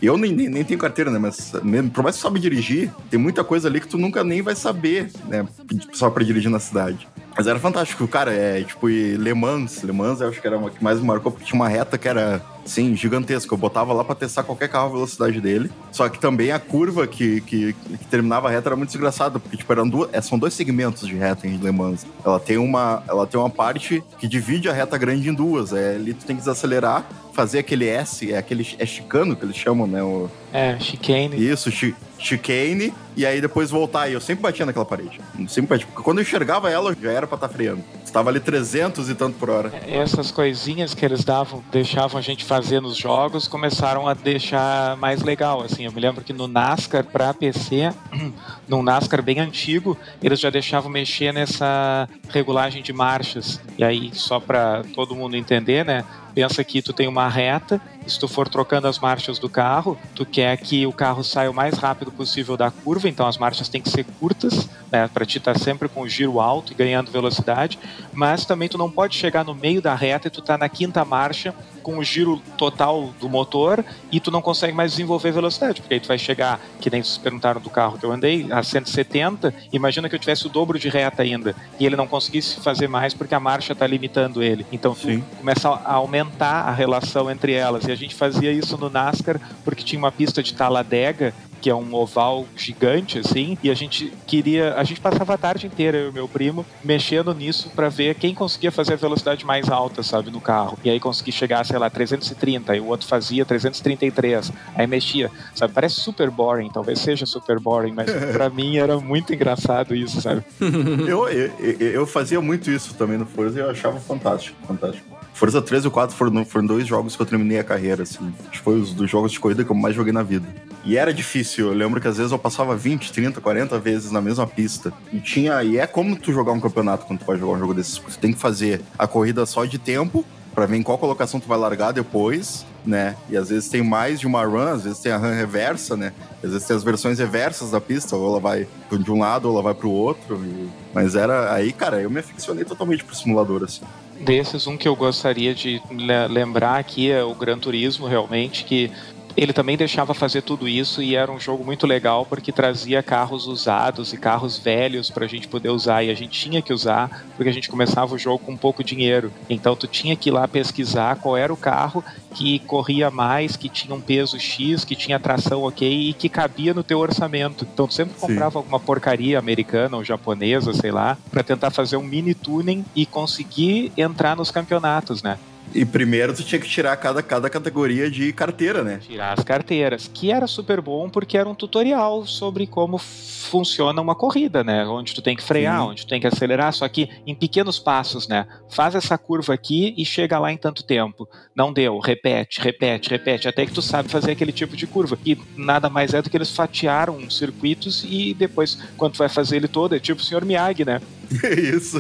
Eu nem, nem, nem tenho carteira, né? Mas mesmo, por mais que tu sabe dirigir, tem muita coisa ali que tu nunca nem vai saber, né? Só pra dirigir na cidade. Mas era fantástico, cara, é tipo, e Le Mans, Le Mans eu acho que era uma que mais marcou, porque tinha uma reta que era, sim, gigantesca. Eu botava lá pra testar qualquer carro a velocidade dele. Só que também a curva que, que, que terminava a reta era muito desgraçada, porque, tipo, eram duas, é, são dois segmentos de reta em Le Mans. Ela tem uma, ela tem uma parte que divide a reta grande em duas. É, ali tu tem que desacelerar, fazer aquele S, é aquele é chicano que eles chamam, né? O, É, chicane. isso, chi chicane, e aí depois voltar. E eu sempre batia naquela parede. Sempre batia. Porque quando eu enxergava ela, já era pra estar freando. Estava ali 300 e tanto por hora. Essas coisinhas que eles davam, deixavam a gente fazer nos jogos, começaram a deixar mais legal, assim. Eu me lembro que no NASCAR para PC, num NASCAR bem antigo, eles já deixavam mexer nessa regulagem de marchas. E aí, só para todo mundo entender, né? Pensa que tu tem uma reta, se tu for trocando as marchas do carro, tu quer que o carro saia o mais rápido possível da curva, então as marchas têm que ser curtas, né, para ti estar sempre com o giro alto e ganhando velocidade, mas também tu não pode chegar no meio da reta e tu tá na quinta marcha com o giro total do motor e tu não consegue mais desenvolver velocidade, porque aí tu vai chegar, que nem vocês perguntaram do carro que eu andei, a 170, imagina que eu tivesse o dobro de reta ainda, e ele não conseguisse fazer mais porque a marcha tá limitando ele. Então tu Sim. começa a aumentar a relação entre elas, e a gente fazia isso no NASCAR porque tinha uma pista de Talladega que é um oval gigante assim, e a gente queria, a gente passava a tarde inteira eu e meu primo mexendo nisso para ver quem conseguia fazer a velocidade mais alta, sabe, no carro. E aí consegui chegar, sei lá, 330, e o outro fazia 333. Aí mexia, sabe? Parece super boring, talvez seja super boring, mas para mim era muito engraçado isso, sabe? eu, eu, eu- eu fazia muito isso também no Forza e eu achava fantástico, fantástico. Forza 3 e o 4 foram, foram dois jogos que eu terminei a carreira, assim. Foi os dos jogos de corrida que eu mais joguei na vida. E era difícil, eu lembro que às vezes eu passava 20, 30, 40 vezes na mesma pista. E tinha. E é como tu jogar um campeonato quando tu vai jogar um jogo desses. Tu tem que fazer a corrida só de tempo, pra ver em qual colocação tu vai largar depois, né? E às vezes tem mais de uma run, às vezes tem a run reversa, né? Às vezes tem as versões reversas da pista, ou ela vai de um lado ou ela vai pro outro. e- Mas era. Aí, cara, eu me aficionei totalmente pro simulador, assim. Desses, um que eu gostaria de le- lembrar aqui é o Gran Turismo, realmente, que ele também deixava fazer tudo isso e era um jogo muito legal porque trazia carros usados e carros velhos para a gente poder usar e a gente tinha que usar porque a gente começava o jogo com pouco dinheiro. Então tu tinha que ir lá pesquisar qual era o carro que corria mais, que tinha um peso X, que tinha tração ok e que cabia no teu orçamento. Então tu sempre Sim. comprava alguma porcaria americana ou japonesa, sei lá, para tentar fazer um mini tuning e conseguir entrar nos campeonatos, né? E primeiro tu tinha que tirar cada, cada categoria de carteira, né? Tirar as carteiras, que era super bom porque era um tutorial sobre como funciona uma corrida, né? Onde tu tem que frear, Sim. onde tu tem que acelerar, só que em pequenos passos, né? Faz essa curva aqui e chega lá em tanto tempo. Não deu, repete, repete, repete, até que tu sabe fazer aquele tipo de curva. E nada mais é do que eles fatiaram os circuitos e depois, quando tu vai fazer ele todo, é tipo o Sr. Miyagi, né? Isso.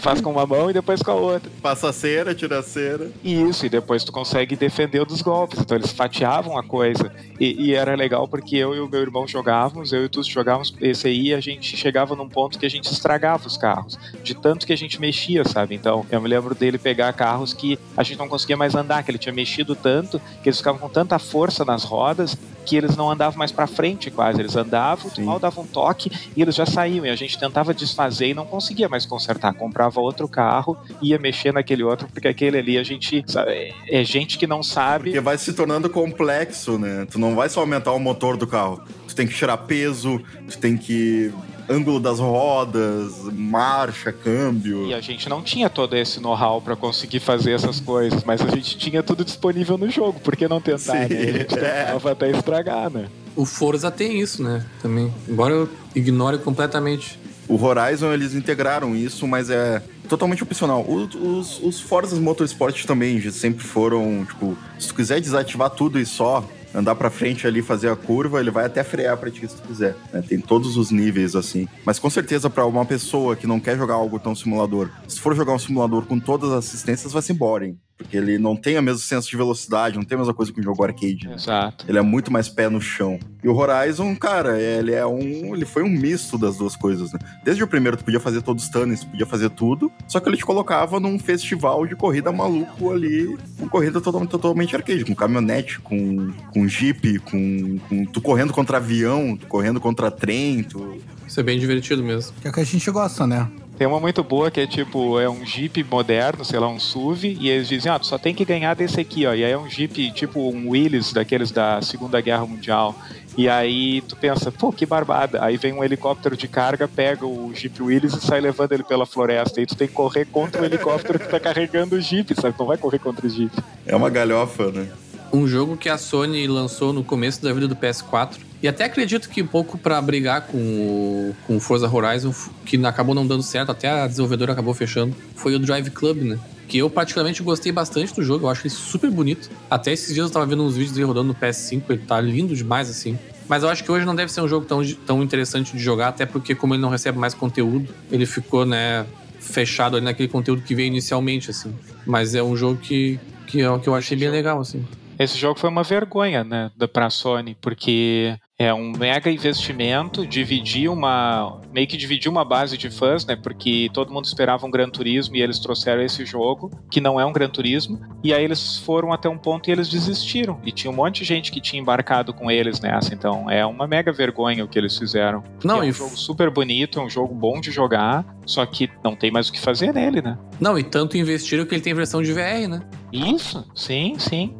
Faz com uma mão e depois com a outra. Passa a cera, tira a cera. Isso, e depois tu consegue defender dos golpes. Então eles fatiavam a coisa. E, e era legal porque eu e o meu irmão jogávamos, eu e tu jogávamos esse aí e a gente chegava num ponto que a gente estragava os carros. De tanto que a gente mexia, sabe? Então eu me lembro dele pegar carros que a gente não conseguia mais andar, que ele tinha mexido tanto, que eles ficavam com tanta força nas rodas que eles não andavam mais pra frente quase. Eles andavam, Sim. mal dava um toque e eles já saíam. E a gente tentava desfazer e não conseguia mais consertar. Comprava outro carro, ia mexer naquele outro, porque aquele ali a gente. sabe, é gente que não sabe. Porque vai se tornando complexo, né? Tu não vai só aumentar o motor do carro. Tu tem que tirar peso, tu tem que. Ângulo das rodas, marcha, câmbio. E a gente não tinha todo esse know-how pra conseguir fazer essas coisas, mas a gente tinha tudo disponível no jogo, por que não tentar? Sim, né? A gente é. tentava até estragar, né? O Forza tem isso, né? Também. Embora eu ignore completamente. O Horizon, eles integraram isso, mas é totalmente opcional. O- Os, os Forza Motorsport também já sempre foram, tipo, se tu quiser desativar tudo e só andar pra frente ali, fazer a curva, ele vai até frear pra ti se tu quiser. né? Tem todos os níveis, assim. Mas com certeza, pra uma pessoa que não quer jogar algo tão simulador, se for jogar um simulador com todas as assistências, vai ser boring. Porque ele não tem o mesmo senso de velocidade, não tem a mesma coisa que um jogo arcade. né? Exato. Ele é muito mais pé no chão. E o Horizon, cara, ele é um. Ele foi um misto das duas coisas, né? Desde o primeiro, tu podia fazer todos os tunnels, podia fazer tudo. Só que ele te colocava num festival de corrida maluco ali, com corrida totalmente, totalmente arcade, com caminhonete, com, com jeep, com, com. Tu correndo contra avião, tu correndo contra trem, tu. Isso é bem divertido mesmo. Que é o que a gente gosta, né? Tem uma muito boa que é tipo, é um Jeep moderno, sei lá, um SUV, e eles dizem, ah, tu só tem que ganhar desse aqui, ó. E aí é um Jeep tipo um Willys, daqueles da Segunda Guerra Mundial. E aí tu pensa, pô, que barbada. Aí vem um helicóptero de carga, pega o Jeep Willys e sai levando ele pela floresta. E tu tem que correr contra o helicóptero que tá carregando o Jeep, sabe? Tu não vai correr contra o Jeep. É uma galhofa, né? Um jogo que a Sony lançou no começo da vida do PS4. E até acredito que um pouco pra brigar com o, com Forza Horizon, que acabou não dando certo, até a desenvolvedora acabou fechando, foi o Drive Club, né? Que eu particularmente gostei bastante do jogo, eu acho ele super bonito. Até esses dias eu tava vendo uns vídeos dele rodando no PS5, ele tá lindo demais assim. Mas eu acho que hoje não deve ser um jogo tão, tão interessante de jogar, até porque como ele não recebe mais conteúdo, ele ficou, né, fechado ali naquele conteúdo que veio inicialmente, assim. Mas é um jogo que, que, eu, que eu achei bem legal, assim. Esse jogo foi uma vergonha, né, da pra Sony, porque é um mega investimento, dividir uma. meio que dividir uma base de fãs, né? Porque todo mundo esperava um Gran Turismo e eles trouxeram esse jogo, que não é um Gran Turismo. E aí eles foram até um ponto e eles desistiram. E tinha um monte de gente que tinha embarcado com eles nessa. Então é uma mega vergonha o que eles fizeram. Não, é um e- jogo super bonito, é um jogo bom de jogar, só que não tem mais o que fazer nele, né? Não, e tanto investiram que ele tem versão de VR, né? Isso, sim, sim.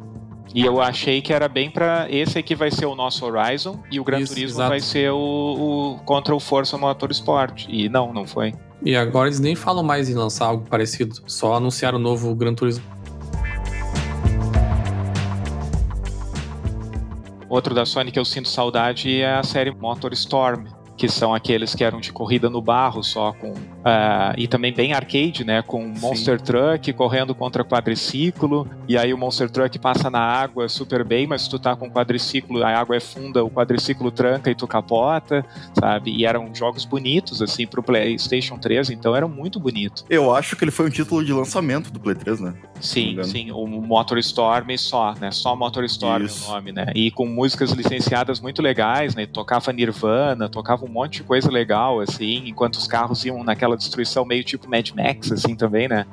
E eu achei que era bem pra. Esse aqui vai ser o nosso Horizon e o Gran Isso, Turismo exato. vai ser o, o contra o Forza Motorsport. E não, não foi. E agora eles nem falam mais em lançar algo parecido, só anunciaram o novo Gran Turismo. Outro da Sony que eu sinto saudade é a série MotorStorm, que são aqueles que eram de corrida no barro só com ah, e também bem arcade, né, com Monster Truck correndo contra quadriciclo e aí o Monster Truck passa na água super bem, mas se tu tá com quadriciclo, a água é funda, o quadriciclo tranca e tu capota, sabe? E eram jogos bonitos assim pro PlayStation 3, então eram muito bonitos. Eu acho que ele foi um título de lançamento do Play 3, né? Sim, sim, o MotorStorm só, né? Só MotorStorm Isso. é o nome, né? E com músicas licenciadas muito legais, né? Tocava Nirvana, tocava um monte de coisa legal, assim, enquanto os carros iam naquela destruição meio tipo Mad Max, assim, também, né?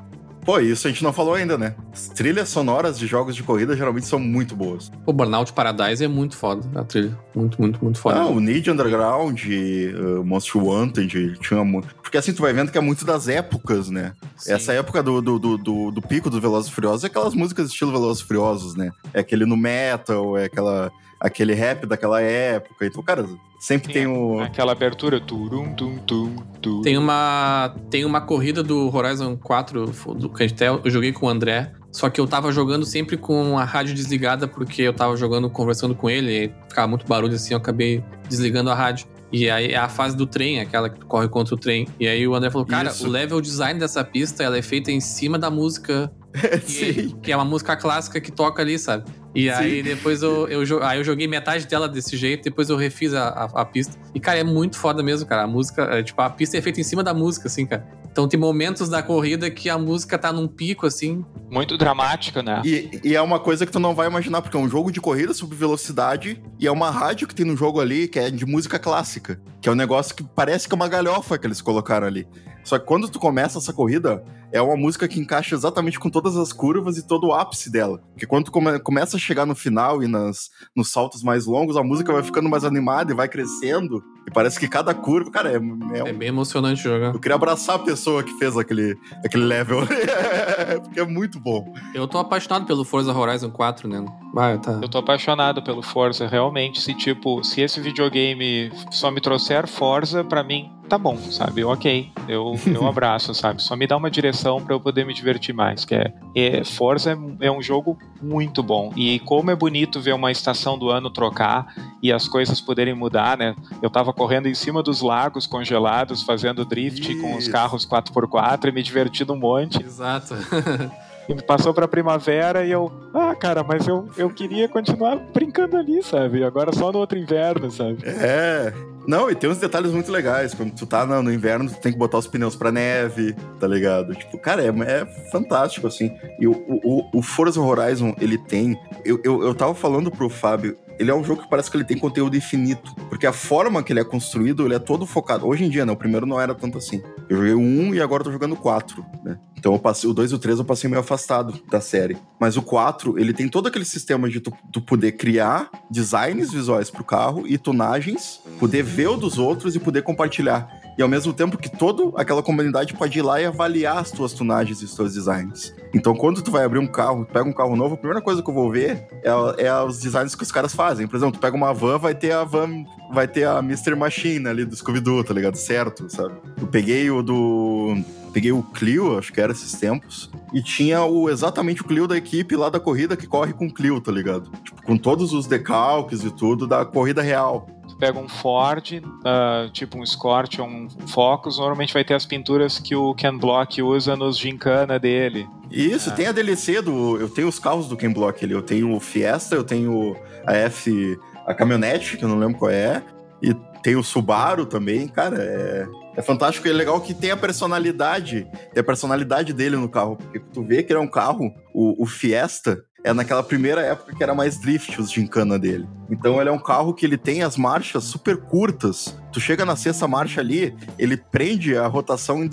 Pô, isso a gente não falou ainda, né? As trilhas sonoras de jogos de corrida geralmente são muito boas. O Burnout Paradise é muito foda, a trilha. Muito, muito, muito foda. Ah, o Need Underground, uh, Most Wanted, tinha muito. Porque assim tu vai vendo que é muito das épocas, né? Sim. Essa época do, do, do, do, do pico do Velozes e Furiosos é aquelas músicas estilo Velozes e Furiosos, né? É aquele no metal, é aquela, aquele rap daquela época. Então, cara, sempre tem o. Aquela abertura. Turum, tum, tum, tum. Tem uma, tem uma corrida do Horizon 4 do até eu joguei com o André. Só que eu tava jogando sempre com a rádio desligada, porque eu tava jogando, conversando com ele, e ficava muito barulho assim, eu acabei desligando a rádio. E aí é a fase do trem, aquela que tu corre contra o trem. E aí o André falou, cara, Isso. o level design dessa pista, ela é feita em cima da música que, Sim. que é uma música clássica que toca ali, sabe? E aí depois eu, eu, aí eu joguei metade dela desse jeito, depois eu refiz a, a, a pista. E, cara, é muito foda mesmo, cara. A música, é, tipo, a pista é feita em cima da música, assim, cara. Então tem momentos da corrida que a música tá num pico, assim. Muito dramática, né? E, e é uma coisa que tu não vai imaginar, porque é um jogo de corrida sobre velocidade e é uma rádio que tem no jogo ali que é de música clássica. Que é um negócio que parece que é uma galhofa que eles colocaram ali. Só que quando tu começa essa corrida, é uma música que encaixa exatamente com todas as curvas e todo o ápice dela. Porque quando tu come- começa a chegar no final e nas, nos saltos mais longos, a música vai ficando mais animada e vai crescendo. E parece que cada curva, cara, é, é um É bem emocionante jogar. eu queria abraçar a pessoa que fez aquele, aquele level. Porque é muito bom. Eu tô apaixonado pelo Forza Horizon 4, né? Vai, tá. Eu tô apaixonado pelo Forza, realmente. Se, tipo, se esse videogame só me trouxer Forza, pra mim, tá bom, sabe? Ok, eu, eu abraço, sabe? Só me dá uma direção pra eu poder me divertir mais, que é... é Forza é, é um jogo muito bom. E como é bonito ver uma estação do ano trocar e as coisas poderem mudar, né? Eu tava correndo em cima dos lagos congelados, fazendo drift com os Isso. carros 4x4 e me divertindo um monte. Exato. Passou pra primavera e eu, ah, cara, mas eu, eu queria continuar brincando ali, sabe? Agora só no outro inverno, sabe? É. Não, e tem uns detalhes muito legais. Quando tu tá no, no inverno, tu tem que botar os pneus pra neve, tá ligado? Tipo, cara, é, é fantástico, assim. E o, o, o Forza Horizon, ele tem. Eu, eu, eu tava falando pro Fábio. Ele é um jogo que parece que ele tem conteúdo infinito. Porque a forma que ele é construído, ele é todo focado. Hoje em dia, né? O primeiro não era tanto assim. Eu joguei o 1 e agora eu tô jogando o 4, né? Então eu passei, o 2 e o 3 eu passei meio afastado da série. Mas o 4, ele tem todo aquele sistema de tu, tu poder criar designs visuais pro carro e tunagens, poder ver o dos outros e poder compartilhar. E ao mesmo tempo que toda aquela comunidade pode ir lá e avaliar as tuas tunagens e os teus designs. Então, quando tu vai abrir um carro, pega um carro novo, a primeira coisa que eu vou ver é, é os designs que os caras fazem. Por exemplo, tu pega uma van, vai ter a van, vai ter a Mr. Machine ali do Scooby-Doo, tá ligado? Certo, sabe? Eu peguei o do peguei o Clio, acho que era esses tempos, e tinha o exatamente o Clio da equipe lá da corrida que corre com o Clio, tá ligado? Tipo, com todos os decalques e tudo da corrida real. Tu pega um Ford, uh, tipo um Escort ou um Focus, normalmente vai ter as pinturas que o Ken Block usa nos gincana dele. Isso, é. tem a DLC do. Eu tenho os carros do Ken Block ali. Eu tenho o Fiesta, eu tenho a F. a caminhonete, que eu não lembro qual é. E tem o Subaru também, cara, é. É fantástico e é legal que tem a personalidade, tem a personalidade dele no carro, porque tu vê que ele é um carro, o, o Fiesta, é naquela primeira época que era mais drift os gincana dele. Então ele é um carro que ele tem as marchas super curtas. Tu chega na sexta marcha ali, ele prende a rotação em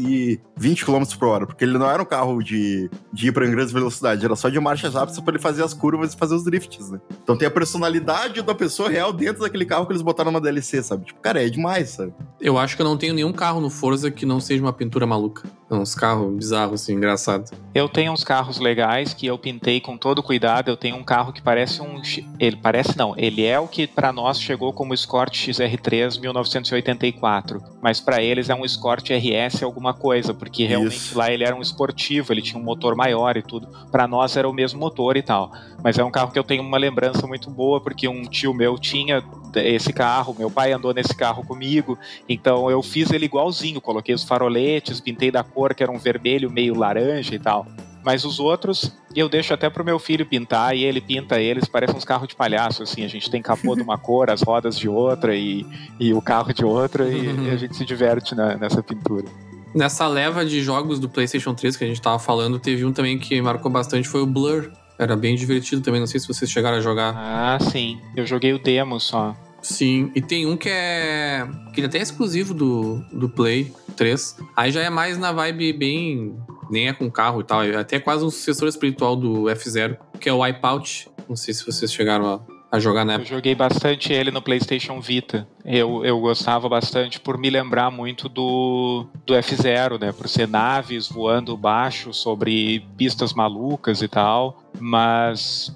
220 km por hora, porque ele não era um carro de, de ir para grandes velocidades, era só de marchas rápidas para ele fazer as curvas e fazer os drifts, né? Então tem a personalidade da pessoa real dentro daquele carro que eles botaram na DLC, sabe? Tipo, cara, é demais, sabe? Eu acho que eu não tenho nenhum carro no Forza que não seja uma pintura maluca. É uns carros bizarros, assim, engraçado. Eu tenho uns carros legais que eu pintei com todo cuidado. Eu tenho um carro que parece um. Ele parece não, ele é o que para nós chegou como Escort XR3 1984. Mas para eles é um Escort RS alguma coisa, porque realmente Isso. lá ele era um esportivo, ele tinha um motor maior e tudo. Para nós era o mesmo motor e tal. Mas é um carro que eu tenho uma lembrança muito boa, porque um tio meu tinha esse carro, meu pai andou nesse carro comigo, então eu fiz ele igualzinho, coloquei os faroletes, pintei da cor que era um vermelho meio laranja e tal. Mas os outros eu deixo até pro meu filho pintar e ele pinta eles, parecem uns carros de palhaço, assim. A gente tem capô de uma cor, as rodas de outra e, e o carro de outra e, e a gente se diverte na, nessa pintura. Nessa leva de jogos do PlayStation 3 que a gente tava falando, teve um também que marcou bastante, foi o Blur. Era bem divertido também, não sei se vocês chegaram a jogar. Ah, sim. Eu joguei o demo só. Sim, e tem um que é. que ele até é exclusivo do, do Play 3. Aí já é mais na vibe bem. Nem é com carro e tal. É até quase um sucessor espiritual do F0, que é o Wipeout. Não sei se vocês chegaram a, a jogar na época. Eu joguei bastante ele no PlayStation Vita. Eu, eu gostava bastante por me lembrar muito do, do F0, né? Por ser naves voando baixo sobre pistas malucas e tal. Mas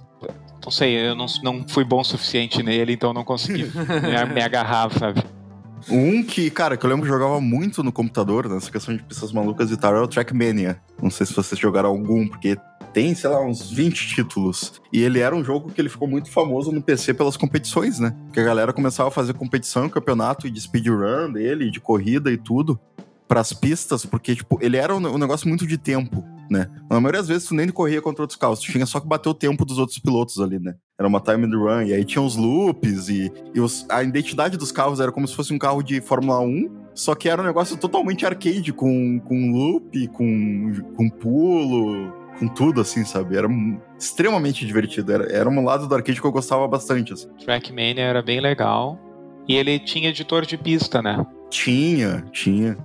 não sei, eu não, não fui bom o suficiente nele, então não consegui me, me agarrar, sabe? Um que, cara, que eu lembro que jogava muito no computador, nessa questão de pistas malucas e tal, é o Trackmania. Não sei se vocês jogaram algum, porque tem, sei lá, uns 20 títulos. E ele era um jogo que ele ficou muito famoso no PC pelas competições, né? Que a galera começava a fazer competição, campeonato de speedrun dele, de corrida e tudo, pras pistas, porque, tipo, ele era um negócio muito de tempo né? Na maioria das vezes tu nem corria contra outros carros, tu tinha só que bater o tempo dos outros pilotos ali, né? Era uma time run, e aí tinha os loops, e, e os, a identidade dos carros era como se fosse um carro de Fórmula 1, só que era um negócio totalmente arcade, com, com loop, com, com pulo, com tudo, assim, sabe? Era extremamente divertido. Era, era um lado do arcade que eu gostava bastante, assim. Trackmania era bem legal. E ele tinha editor de pista, né? Tinha, tinha.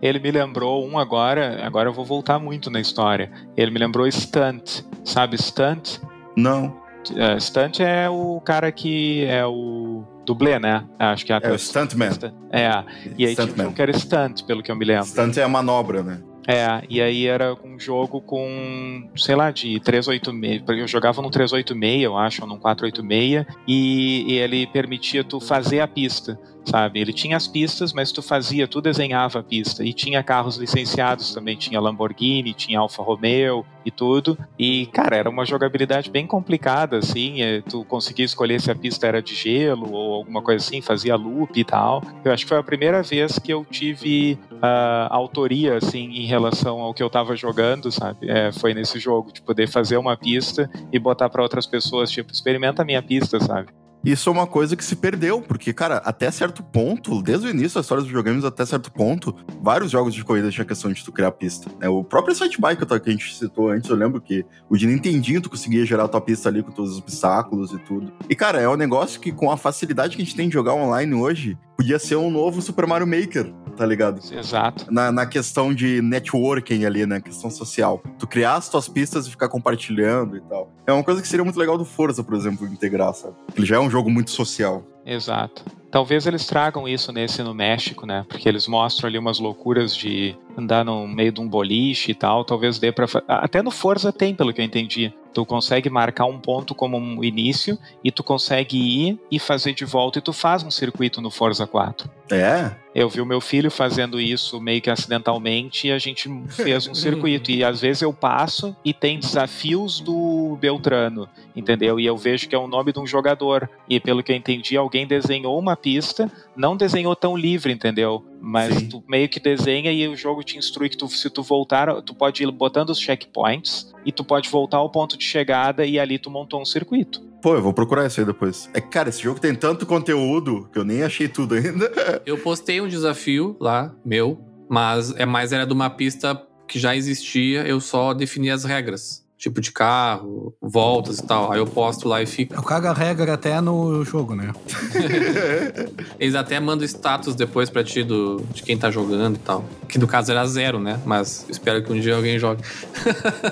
Ele me lembrou um agora, agora eu vou voltar muito na história. Ele me lembrou Stunt. Sabe Stunt? Não. Uh, Stunt é o cara que é o dublê, né? Acho que é, é o Stuntman. É, e aí tinha um que era Stunt, pelo que eu me lembro. Stunt é a manobra, né? É, e aí era um jogo com, sei lá, de 386. Eu jogava no 386, eu acho, ou no 486, e, e ele permitia tu fazer a pista sabe? Ele tinha as pistas, mas tu fazia, tu desenhava a pista. E tinha carros licenciados também, tinha Lamborghini, tinha Alfa Romeo e tudo. E, cara, era uma jogabilidade bem complicada, assim. É, tu conseguia escolher se a pista era de gelo ou alguma coisa assim, fazia loop e tal. Eu acho que foi a primeira vez que eu tive uh, autoria, assim, em relação ao que eu tava jogando, sabe? É, foi nesse jogo, de poder fazer uma pista e botar para outras pessoas, tipo, experimenta a minha pista, sabe? Isso é uma coisa que se perdeu, porque, cara, até certo ponto, desde o início da história dos videogames, até certo ponto, vários jogos de corrida tinha questão de tu criar pista. É, o próprio Site Bike que a gente citou antes, eu lembro que o de Nintendinho tu conseguia gerar a tua pista ali com todos os obstáculos e tudo. E, cara, é um negócio que com a facilidade que a gente tem de jogar online hoje, podia ser um novo Super Mario Maker, tá ligado? Exato. Na, na questão de networking ali, né? Questão social. Tu criar as tuas pistas e ficar compartilhando e tal. É uma coisa que seria muito legal do Forza, por exemplo, integrar, sabe? Ele já é um jogo muito social. Exato. Talvez eles tragam isso nesse no México, né? Porque eles mostram ali umas loucuras de andar no meio de um boliche e tal. Talvez dê pra. Até no Forza tem, pelo que eu entendi. Tu consegue marcar um ponto como um início e tu consegue ir e fazer de volta e tu faz um circuito no Forza 4. É? Eu vi o meu filho fazendo isso meio que acidentalmente e a gente fez um circuito. E às vezes eu passo e tem desafios do Beltrano, entendeu? E eu vejo que é o nome de um jogador. E pelo que eu entendi, alguém desenhou uma pista, não desenhou tão livre, entendeu? Mas Sim. tu meio que desenha e o jogo te instrui que tu, se tu voltar, tu pode ir botando os checkpoints e tu pode voltar ao ponto de chegada e ali tu montou um circuito. Pô, eu vou procurar isso aí depois. É que, cara, esse jogo tem tanto conteúdo que eu nem achei tudo ainda. Eu postei um desafio lá, meu, mas é mais era de uma pista que já existia, eu só defini as regras. Tipo de carro, voltas e tal. Aí eu posto lá e fica. Eu cago a regra até no jogo, né? Eles até mandam status depois pra ti do, de quem tá jogando e tal. Que no caso era zero, né? Mas espero que um dia alguém jogue.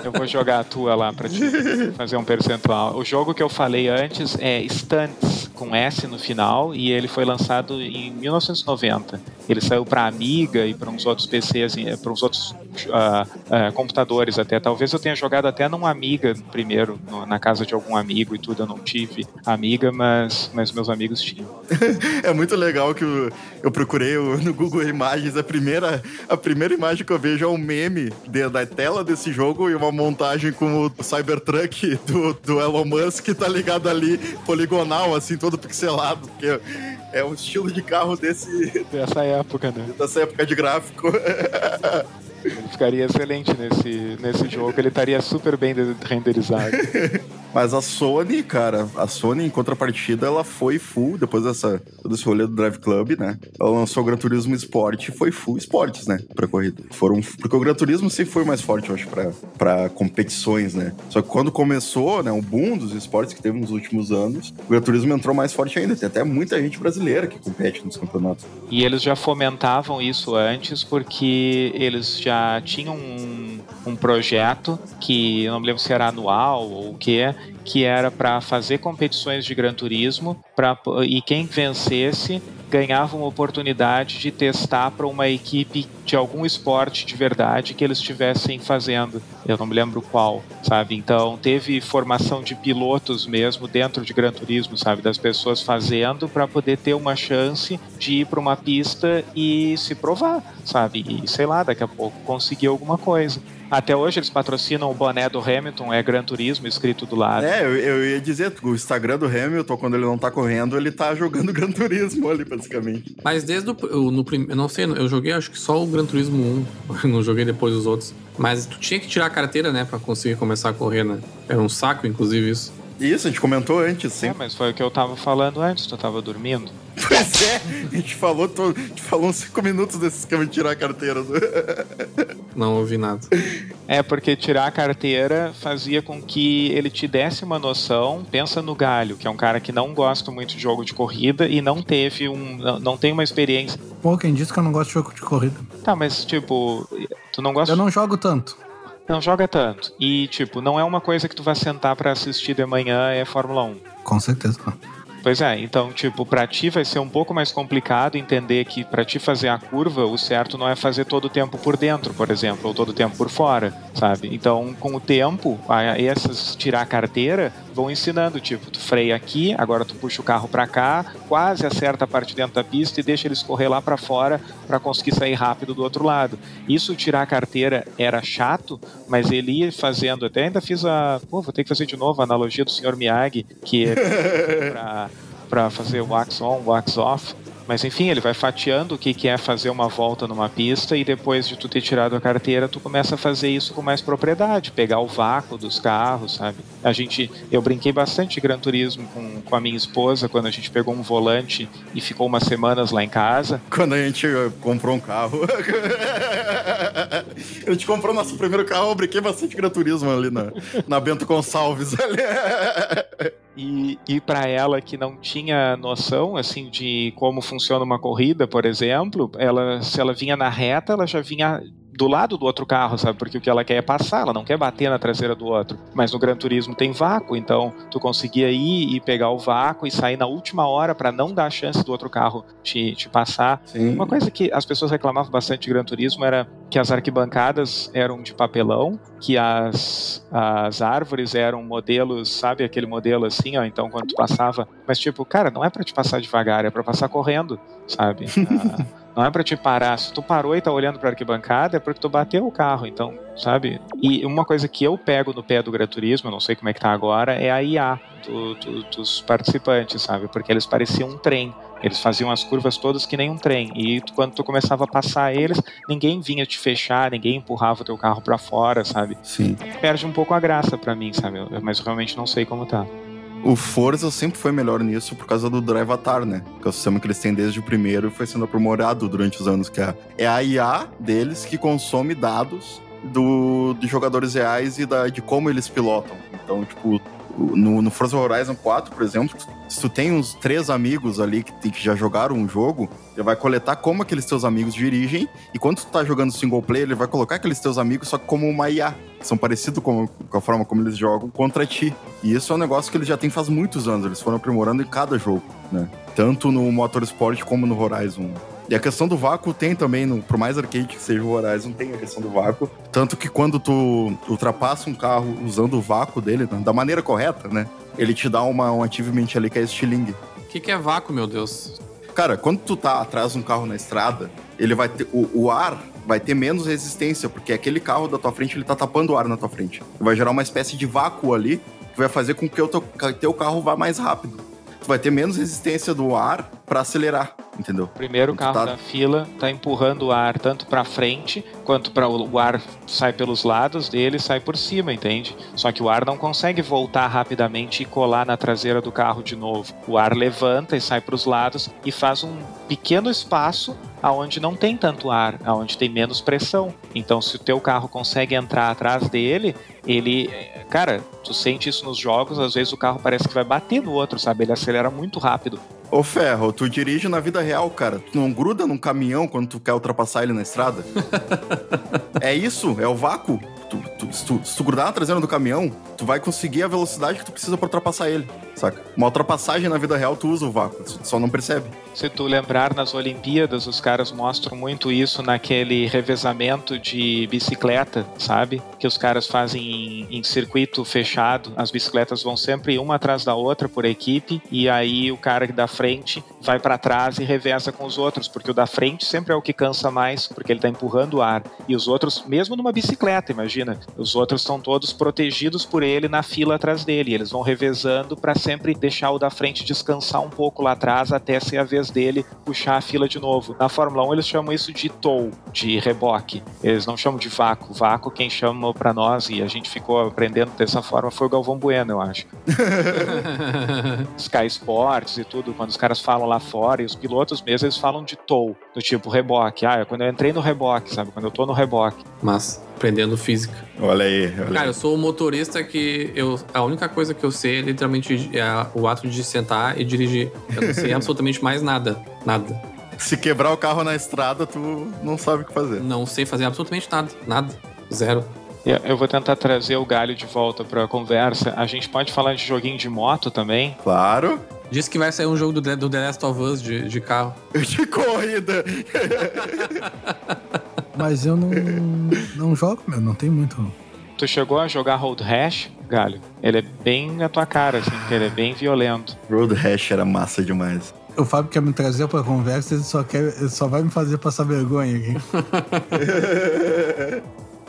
Eu vou jogar a tua lá pra te fazer um percentual. O jogo que eu falei antes é Stunts, com S no final, e ele foi lançado em 1990. Ele saiu pra Amiga e para uns outros PCs, para uns outros ah, ah, computadores até. Talvez eu tenha jogado até num Amiga primeiro, no- na casa de algum amigo e tudo. Eu não tive Amiga, mas, mas meus amigos tinham. É muito legal que eu, eu procurei no Google Imagens. A primeira, a primeira imagem que eu vejo é um meme de- da tela desse jogo e uma montagem com o Cybertruck do, do Elon Musk, tá ligado ali, poligonal, assim, todo pixelado. Porque é um estilo de carro desse, Dessa época, né? dessa época de gráfico. Ele ficaria excelente nesse, nesse jogo. Ele estaria super bem de- renderizado. Mas a Sony, cara, a Sony, em contrapartida, ela foi full, depois dessa, todo esse rolê do Drive Club, né? Ela lançou o Gran Turismo Sport e foi full esportes, né? Pra corrida. Foram, porque o Gran Turismo sempre foi mais forte, eu acho, pra, pra competições, né? Só que quando começou, né, o boom dos esportes que teve nos últimos anos, o Gran Turismo entrou mais forte ainda. Tem até muita gente brasileira que compete nos campeonatos. E eles já fomentavam isso antes porque eles já tinham um, um projeto que eu não me lembro se era anual ou o que, que era para fazer competições de Gran Turismo pra, e quem vencesse ganhava uma oportunidade de testar para uma equipe de algum esporte de verdade que eles estivessem fazendo. Eu não me lembro qual, sabe? Então teve formação de pilotos mesmo dentro de Gran Turismo, sabe? Das pessoas fazendo para poder ter uma chance de ir para uma pista e se provar, sabe? E sei lá, daqui a pouco conseguir alguma coisa. Até hoje eles patrocinam o boné do Hamilton, é Gran Turismo escrito do lado. É, eu, eu ia dizer, o Instagram do Hamilton, quando ele não tá correndo, ele tá jogando Gran Turismo ali, basicamente. Mas desde o. eu- No, eu não sei, eu joguei acho que só o Gran Turismo 1. não joguei depois os outros. Mas tu tinha que tirar a carteira, né? Pra conseguir começar a correr, né? Era um saco, inclusive, isso. Isso, a gente comentou antes, É, sim. mas foi o que eu tava falando antes, tu tava dormindo. Pois é, a gente falou, to- a gente falou uns cinco minutos desse esquema de tirar a carteira. Não ouvi nada. É, porque tirar a carteira fazia com que ele te desse uma noção. Pensa no Galho, que é um cara que não gosta muito de jogo de corrida e não teve um. não- não tem uma experiência. Pô, quem disse que eu não gosto de jogo de corrida? Tá, mas tipo, tu não gosta. Eu não jogo tanto. não joga tanto. E, tipo, não é uma coisa que tu vai sentar pra assistir de manhã, é Fórmula 1. Com certeza. Pois é, então, tipo, pra ti vai ser um pouco mais complicado entender que pra ti fazer a curva, o certo não é fazer todo o tempo por dentro, por exemplo, ou todo o tempo por fora, sabe? Então, com o tempo, a- essas tirar a carteira vão ensinando, tipo, tu freia aqui, agora tu puxa o carro pra cá, quase acerta a parte dentro da pista e deixa eles correr lá pra fora pra conseguir sair rápido do outro lado. Isso tirar a carteira era chato, mas ele ia fazendo, até ainda fiz a, pô, vou ter que fazer de novo a analogia do Sr. Miyagi, que é pra para fazer wax on, wax off. Mas enfim, ele vai fatiando o que, é fazer uma volta numa pista e depois de tu ter tirado a carteira, tu começa a fazer isso com mais propriedade, pegar o vácuo dos carros, sabe? A gente, eu brinquei bastante de Gran Turismo com, com a minha esposa quando a gente pegou um volante e ficou umas semanas lá em casa. Quando a gente eh, comprou um carro. a gente comprou nosso primeiro carro, eu brinquei bastante Gran Turismo ali na, na Bento Gonçalves. Ali. E, e para ela que não tinha noção assim de como funciona uma corrida, por exemplo, ela, se ela vinha na reta, ela já vinha do lado do outro carro, sabe? Porque o que ela quer é passar, ela não quer bater na traseira do outro. Mas no Gran Turismo tem vácuo, então tu conseguia ir e pegar o vácuo e sair na última hora para não dar a chance do outro carro te, te passar. Sim. Uma coisa que as pessoas reclamavam bastante de Gran Turismo era que as arquibancadas eram de papelão, que as, as árvores eram modelos, sabe? Aquele modelo assim, ó. Então quando tu passava. Mas tipo, cara, não é para te passar devagar, é para passar correndo, sabe? Ah, não é para te parar. Se tu parou e tá olhando pra arquibancada, é porque tu bateu o carro, então, sabe? E uma coisa que eu pego no pé do Gran Turismo, eu não sei como é que tá agora, é a IA do, do, dos participantes, sabe? Porque eles pareciam um trem. Eles faziam as curvas todas que nem um trem. E tu, quando tu começava a passar eles, ninguém vinha te fechar, ninguém empurrava o teu carro para fora, sabe? Sim. Perde um pouco a graça para mim, sabe? Mas eu realmente não sei como tá. O Forza sempre foi melhor nisso por causa do Drive Atar, né? Que é o sistema que eles têm desde o primeiro e foi sendo aprimorado durante os anos, que é, é a IA deles que consome dados do, de jogadores reais e da, de como eles pilotam. Então, tipo, no, no Forza Horizon 4, por exemplo, se tu tem uns três amigos ali que, que já jogaram um jogo, ele vai coletar como aqueles teus amigos dirigem, e quando tu tá jogando single player, ele vai colocar aqueles teus amigos só como uma IA, são parecidos com, com a forma como eles jogam contra ti. E isso é um negócio que eles já têm faz muitos anos, eles foram aprimorando em cada jogo, né? Tanto no Motorsport como no Horizon. E a questão do vácuo tem também, no, por mais arcade que seja o Horizon, tem a questão do vácuo. Tanto que quando tu ultrapassa um carro usando o vácuo dele, né, da maneira correta, né? Ele te dá uma, um achievement ali que é estilingue. O que, que é vácuo, meu Deus? Cara, quando tu tá atrás de um carro na estrada, ele vai ter. O, o ar vai ter menos resistência, porque aquele carro da tua frente ele tá tapando o ar na tua frente. Vai gerar uma espécie de vácuo ali que vai fazer com que o teu, teu carro vá mais rápido. Tu vai ter menos resistência do ar para acelerar, entendeu? Primeiro carro tá... da fila tá empurrando o ar tanto para frente quanto para o ar sai pelos lados dele, sai por cima, entende? Só que o ar não consegue voltar rapidamente e colar na traseira do carro de novo. O ar levanta e sai para os lados e faz um pequeno espaço aonde não tem tanto ar, aonde tem menos pressão. Então, se o teu carro consegue entrar atrás dele, ele, cara, tu sente isso nos jogos, às vezes o carro parece que vai bater no outro, sabe? Ele acelera muito rápido. Ô Ferro, tu dirige na vida real, cara. Tu não gruda num caminhão quando tu quer ultrapassar ele na estrada? é isso? É o vácuo? Tu, tu, se, tu, se tu grudar na traseira do caminhão, tu vai conseguir a velocidade que tu precisa para ultrapassar ele, saca? Uma ultrapassagem na vida real, tu usa o vácuo, tu só não percebe. Se tu lembrar, nas Olimpíadas, os caras mostram muito isso naquele revezamento de bicicleta, sabe? Que os caras fazem em, em circuito fechado, as bicicletas vão sempre uma atrás da outra por equipe, e aí o cara da frente vai para trás e reveza com os outros, porque o da frente sempre é o que cansa mais, porque ele tá empurrando o ar. E os outros, mesmo numa bicicleta, imagina os outros estão todos protegidos por ele na fila atrás dele. Eles vão revezando para sempre deixar o da frente descansar um pouco lá atrás até ser a vez dele puxar a fila de novo. Na Fórmula 1 eles chamam isso de tow, de reboque. Eles não chamam de vácuo. Vácuo quem chama para nós e a gente ficou aprendendo dessa forma foi o Galvão Bueno, eu acho. Sky Sports e tudo, quando os caras falam lá fora e os pilotos mesmo eles falam de tow, do tipo reboque. Ah, é quando eu entrei no reboque, sabe? Quando eu tô no reboque. Mas aprendendo física. Olha aí, olha Cara, aí. eu sou o motorista que eu a única coisa que eu sei é literalmente é o ato de sentar e dirigir. Eu não sei absolutamente mais nada, nada. Se quebrar o carro na estrada, tu não sabe o que fazer. Não sei fazer absolutamente nada, nada, zero. Eu vou tentar trazer o galho de volta para a conversa. A gente pode falar de joguinho de moto também. Claro. Diz que vai sair um jogo do, do The Last of Us de, de carro. De corrida. Mas eu não, não jogo, meu, não tem muito. Tu chegou a jogar Road Rash, Galho? Ele é bem na tua cara, assim, ele é bem violento. Road Rash era massa demais. O Fábio quer me trazer pra conversa, ele só, quer, ele só vai me fazer passar vergonha aqui.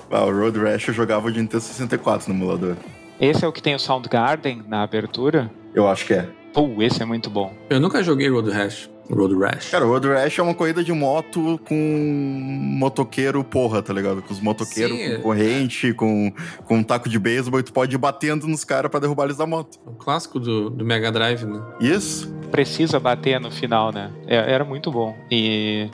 ah, o Road Rash eu jogava de Nintendo 64 no emulador. Esse é o que tem o Soundgarden na abertura? Eu acho que é. Pô, esse é muito bom. Eu nunca joguei Road Rash. Road Rash. Cara, o Road Rash é uma corrida de moto com motoqueiro porra, tá ligado? Com os motoqueiros Sim, com corrente, com, com um taco de beisebol e tu pode ir batendo nos caras pra derrubar eles da moto. O clássico do, do Mega Drive, né? Isso? Precisa bater no final, né? É- era muito bom. E.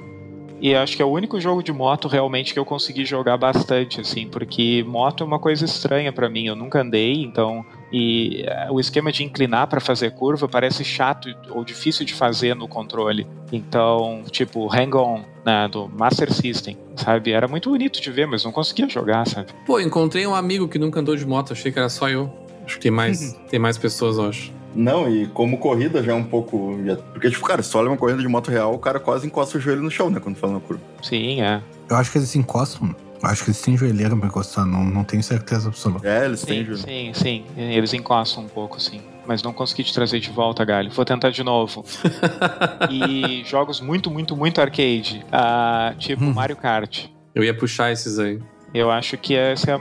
E acho que é o único jogo de moto realmente que eu consegui jogar bastante, assim, porque moto é uma coisa estranha pra mim. Eu nunca andei, então E uh, o esquema de inclinar para fazer curva parece chato ou difícil de fazer no controle. Então, tipo, Hang On, né, do Master System, sabe? Era muito bonito de ver, mas não conseguia jogar, sabe? Pô, encontrei um amigo que nunca andou de moto, achei que era só eu. Acho que tem mais, tem mais pessoas, eu acho. Não, e como corrida já é um pouco. Já... Porque, tipo, cara, se olha uma corrida de moto real, o cara quase encosta o joelho no chão, né? Quando fala na curva. Sim, é. Eu acho que eles encostam. Acho que eles têm joelheira pra encostar, não, não tenho certeza absoluta. É, eles têm Sim, joelho. sim, sim. Eles encostam um pouco, sim. Mas não consegui te trazer de volta, Galho. Vou tentar de novo. e jogos muito, muito, muito arcade. ah, tipo Hum. Mario Kart. Eu ia puxar esses aí. Eu acho que essa é, a,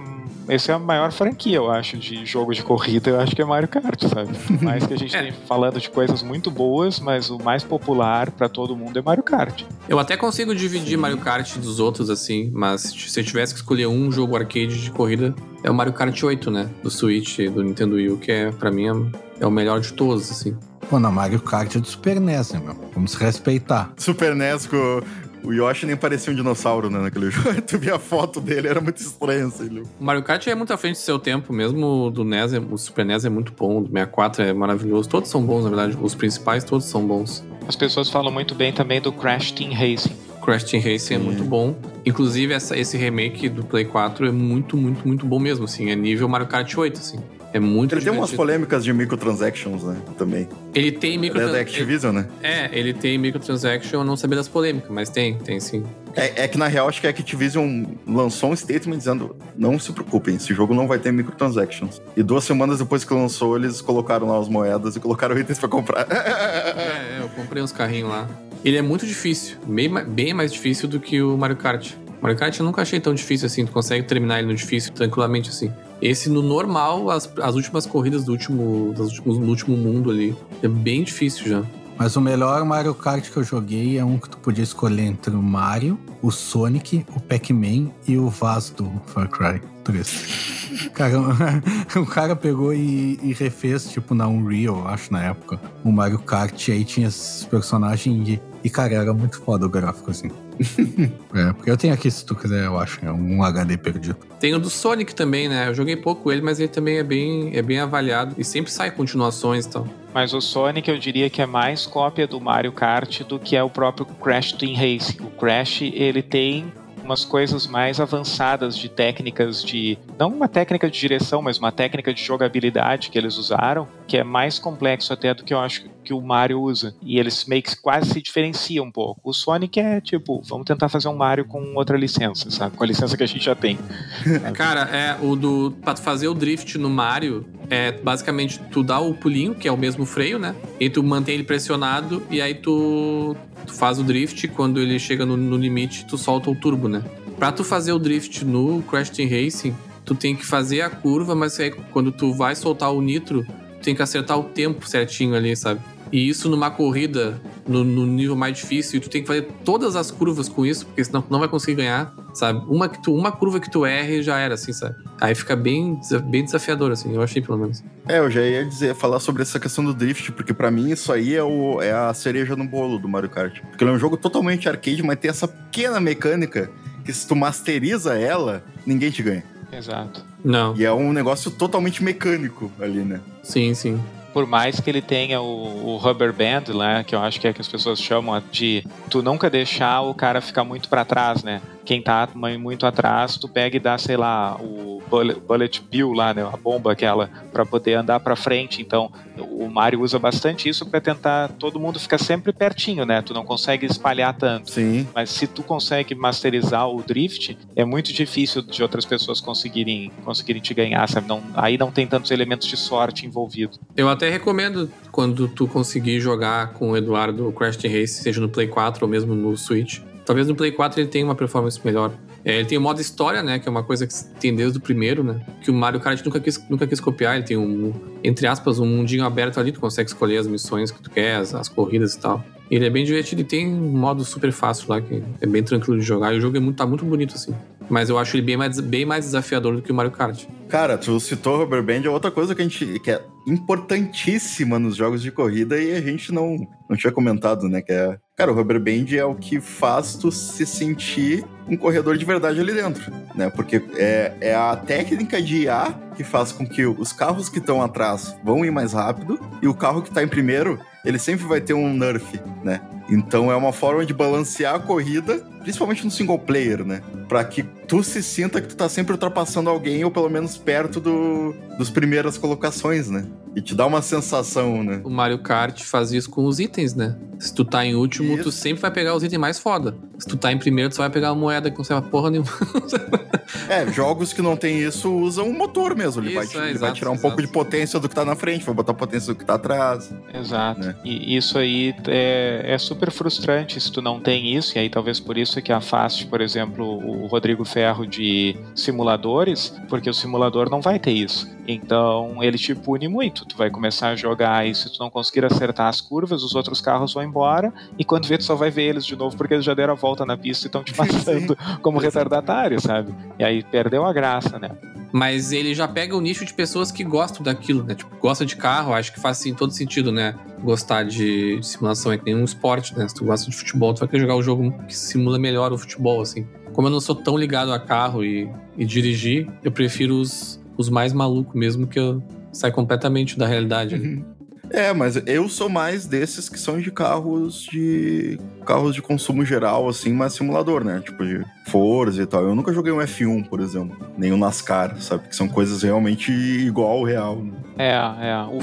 essa é a maior franquia, eu acho, de jogo de corrida. Eu acho que é Mario Kart, sabe? Mais que a gente É. tem falando de coisas muito boas, mas o mais popular pra todo mundo é Mario Kart. Eu até consigo dividir Mario Kart dos outros, assim, mas se eu tivesse que escolher um jogo arcade de corrida, é o Mario Kart 8, né? Do Switch, do Nintendo Wii, que é, pra mim, é- é o melhor de todos, assim. Pô, na Mario Kart é do Super NES, né, meu? Vamos se respeitar. Super NES com. O Yoshi nem parecia um dinossauro, né, naquele jogo. Tu via a foto dele, era muito estranho, assim. O Mario Kart é muito à frente do seu tempo, mesmo o do NES, é- o Super NES é muito bom, o do 64 é maravilhoso. Todos são bons, na verdade. Os principais todos são bons. As pessoas falam muito bem também do Crash Team Racing. Crash Team Racing é muito bom. Inclusive, essa- esse remake do Play 4 é muito, muito, muito bom mesmo, assim. É nível Mario Kart 8, assim. É muito Ele tem umas divertido. polêmicas de microtransactions, né, também. Ele tem Ele é da microtransactions. Activision, né? É, ele tem microtransaction, eu não sabia das polêmicas, mas tem, tem sim. É, é que na real acho que a Activision lançou um statement dizendo: não se preocupem, esse jogo não vai ter microtransactions. E duas semanas depois que lançou, eles colocaram lá as moedas e colocaram itens pra comprar. É, eu comprei uns carrinhos lá. Ele é muito difícil, bem, bem mais difícil do que o Mario Kart. Mario Kart eu nunca achei tão difícil assim, tu consegue terminar ele no difícil tranquilamente assim. Esse no normal, as, as últimas corridas do último, das últimos, no último mundo ali, é bem difícil já. Mas o melhor Mario Kart que eu joguei é um que tu podia escolher entre o Mario, o Sonic, o Pac-Man e o Vaz do Far Cry 3. Cara, o cara pegou e, e refez, tipo, na Unreal, acho, na época, o Mario Kart. E aí tinha esses personagens e, e, cara, era muito foda o gráfico, assim. é, porque eu tenho aqui, se tu quiser, eu acho, é um HD perdido. Tem o do Sonic também, né? Eu joguei pouco ele, mas ele também é bem, é bem avaliado. E sempre sai continuações e tal. Mas o Sonic eu diria que é mais cópia do Mario Kart do que é o próprio Crash Team Racing. O Crash, ele tem umas coisas mais avançadas de técnicas de. Não uma técnica de direção, mas uma técnica de jogabilidade que eles usaram, que é mais complexo até do que eu acho que o Mario usa. E eles meio que quase se diferenciam um pouco. O Sonic é tipo, vamos tentar fazer um Mario com outra licença, sabe? Com a licença que a gente já tem. Cara, é o do. Tu fazer o drift no Mario, é basicamente tu dá o pulinho, que é o mesmo freio, né? E tu mantém ele pressionado, e aí tu, tu faz o drift. Quando ele chega no, no limite, tu solta o turbo, né? Pra tu fazer o drift no Crash Team Racing, tu tem que fazer a curva, mas aí quando tu vai soltar o nitro, tu tem que acertar o tempo certinho ali, sabe? E isso numa corrida, no, no nível mais difícil, tu tem que fazer todas as curvas com isso, porque senão tu não vai conseguir ganhar, sabe? Uma, que tu, uma curva que tu erre já era, assim, sabe? Aí fica bem, bem desafiador, assim, eu achei pelo menos. É, eu já ia dizer, falar sobre essa questão do drift, porque pra mim isso aí é, o, é a cereja no bolo do Mario Kart. Porque ele é um jogo totalmente arcade, mas tem essa pequena mecânica que se tu masteriza ela, ninguém te ganha. Exato. Não, E é um negócio totalmente mecânico ali, né? sim, sim. por mais que ele tenha o, o rubber band, né, que eu acho que é que as pessoas chamam de tu nunca deixar o cara ficar muito para trás, né? Quem tá muito atrás, tu pega e dá, sei lá, o bullet, bullet bill lá, né, a bomba aquela para poder andar para frente. Então, o Mario usa bastante isso para tentar todo mundo ficar sempre pertinho, né? Tu não consegue espalhar tanto. Sim. Mas se tu consegue masterizar o drift, é muito difícil de outras pessoas conseguirem, conseguirem te ganhar, sabe? Não, aí não tem tantos elementos de sorte envolvidos. Eu até recomendo quando tu conseguir jogar com o Eduardo Crash Race, seja no Play 4 ou mesmo no Switch. Talvez no Play 4 ele tenha uma performance melhor. É, ele tem o modo história, né? Que é uma coisa que tem desde o primeiro, né? Que o Mario Kart nunca quis, nunca quis copiar. Ele tem um, entre aspas, um mundinho aberto ali. Tu consegue escolher as missões que tu quer, as, as corridas e tal. Ele é bem divertido e tem um modo super fácil lá, que é bem tranquilo de jogar. E o jogo é muito, tá muito bonito, assim. Mas eu acho ele bem mais, bem mais desafiador do que o Mario Kart. Cara, tu citou o Rubber Band, é outra coisa que a gente que é importantíssima nos jogos de corrida e a gente não, não tinha comentado, né? Que é, cara, o Rubber Band é o que faz tu se sentir um corredor de verdade ali dentro, né? Porque é, é a técnica de IA que faz com que os carros que estão atrás vão ir mais rápido e o carro que tá em primeiro, ele sempre vai ter um nerf, né? Então é uma forma de balancear a corrida, principalmente no single player, né? Pra que tu se sinta que tu tá sempre ultrapassando alguém ou pelo menos perto do, dos primeiras colocações, né? E te dá uma sensação, né? O Mario Kart faz isso com os itens, né? Se tu tá em último, Isso. tu sempre vai pegar os itens mais foda. Se tu tá em primeiro, tu só vai pegar uma moeda que não serve pra porra nenhuma. É, jogos que não tem isso usam o motor mesmo. Ele, vai, Isso, ti- é, ele vai exato, tirar um exato. pouco de potência do que tá na frente, vai botar potência do que tá atrás. Exato. Né? E isso aí é, é super frustrante se tu não tem isso, e aí talvez por isso que afaste, por exemplo, o Rodrigo Ferro de simuladores, porque o simulador não vai ter isso. Então ele te pune muito. Tu vai começar a jogar e se tu não conseguir acertar as curvas, os outros carros vão embora, e quando vê, tu só vai ver eles de novo porque eles já deram a volta na pista e estão te passando como retardatário, sabe? E aí perdeu a graça, né? Mas ele já pega o nicho de pessoas que gostam daquilo, né? Tipo, gosta de carro, acho que faz assim, todo sentido, né? Gostar de, de simulação é que nem um esporte, né? Se tu gosta de futebol, tu vai querer jogar o jogo que simula melhor o futebol, assim. Como eu não sou tão ligado a carro e, e dirigir, eu prefiro os, os mais malucos mesmo, que eu sai completamente da realidade. né? É, mas eu sou mais desses que são de carros de. carros de consumo geral, assim, mas simulador, né? Tipo de Forza e tal. Eu nunca joguei um F1, por exemplo. Nem um NASCAR, sabe? Que são coisas realmente igual ao real. Né? É, é. O,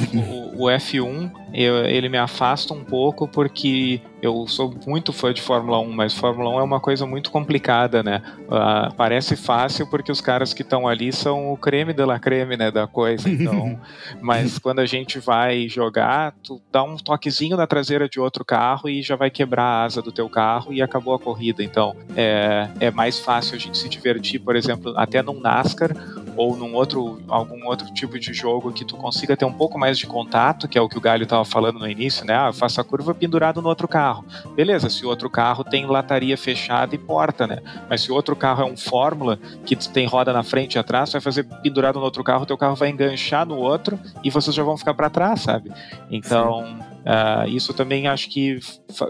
o- o F1, eu- ele me afasta um pouco porque eu sou muito fã de Fórmula 1, mas Fórmula 1 é uma coisa muito complicada, né? Ah, parece fácil porque os caras que estão ali são o creme de la creme, né, da coisa. Então, mas quando a gente vai jogar, tu dá um toquezinho na traseira de outro carro e já vai quebrar a asa do teu carro e acabou a corrida. Então, é, é mais fácil a gente se divertir, por exemplo, até num NASCAR ou num outro algum outro tipo de jogo que tu consiga ter um pouco mais de contato, que é o que o Galho estava falando no início, né? Ah, eu faço a curva pendurado no outro carro. Beleza, se o outro carro tem lataria fechada e porta, né? Mas se o outro carro é um Fórmula que tem roda na frente e atrás, vai fazer pendurado no outro carro, teu carro vai enganchar no outro e vocês já vão ficar para trás, sabe? Então, ah, isso também acho que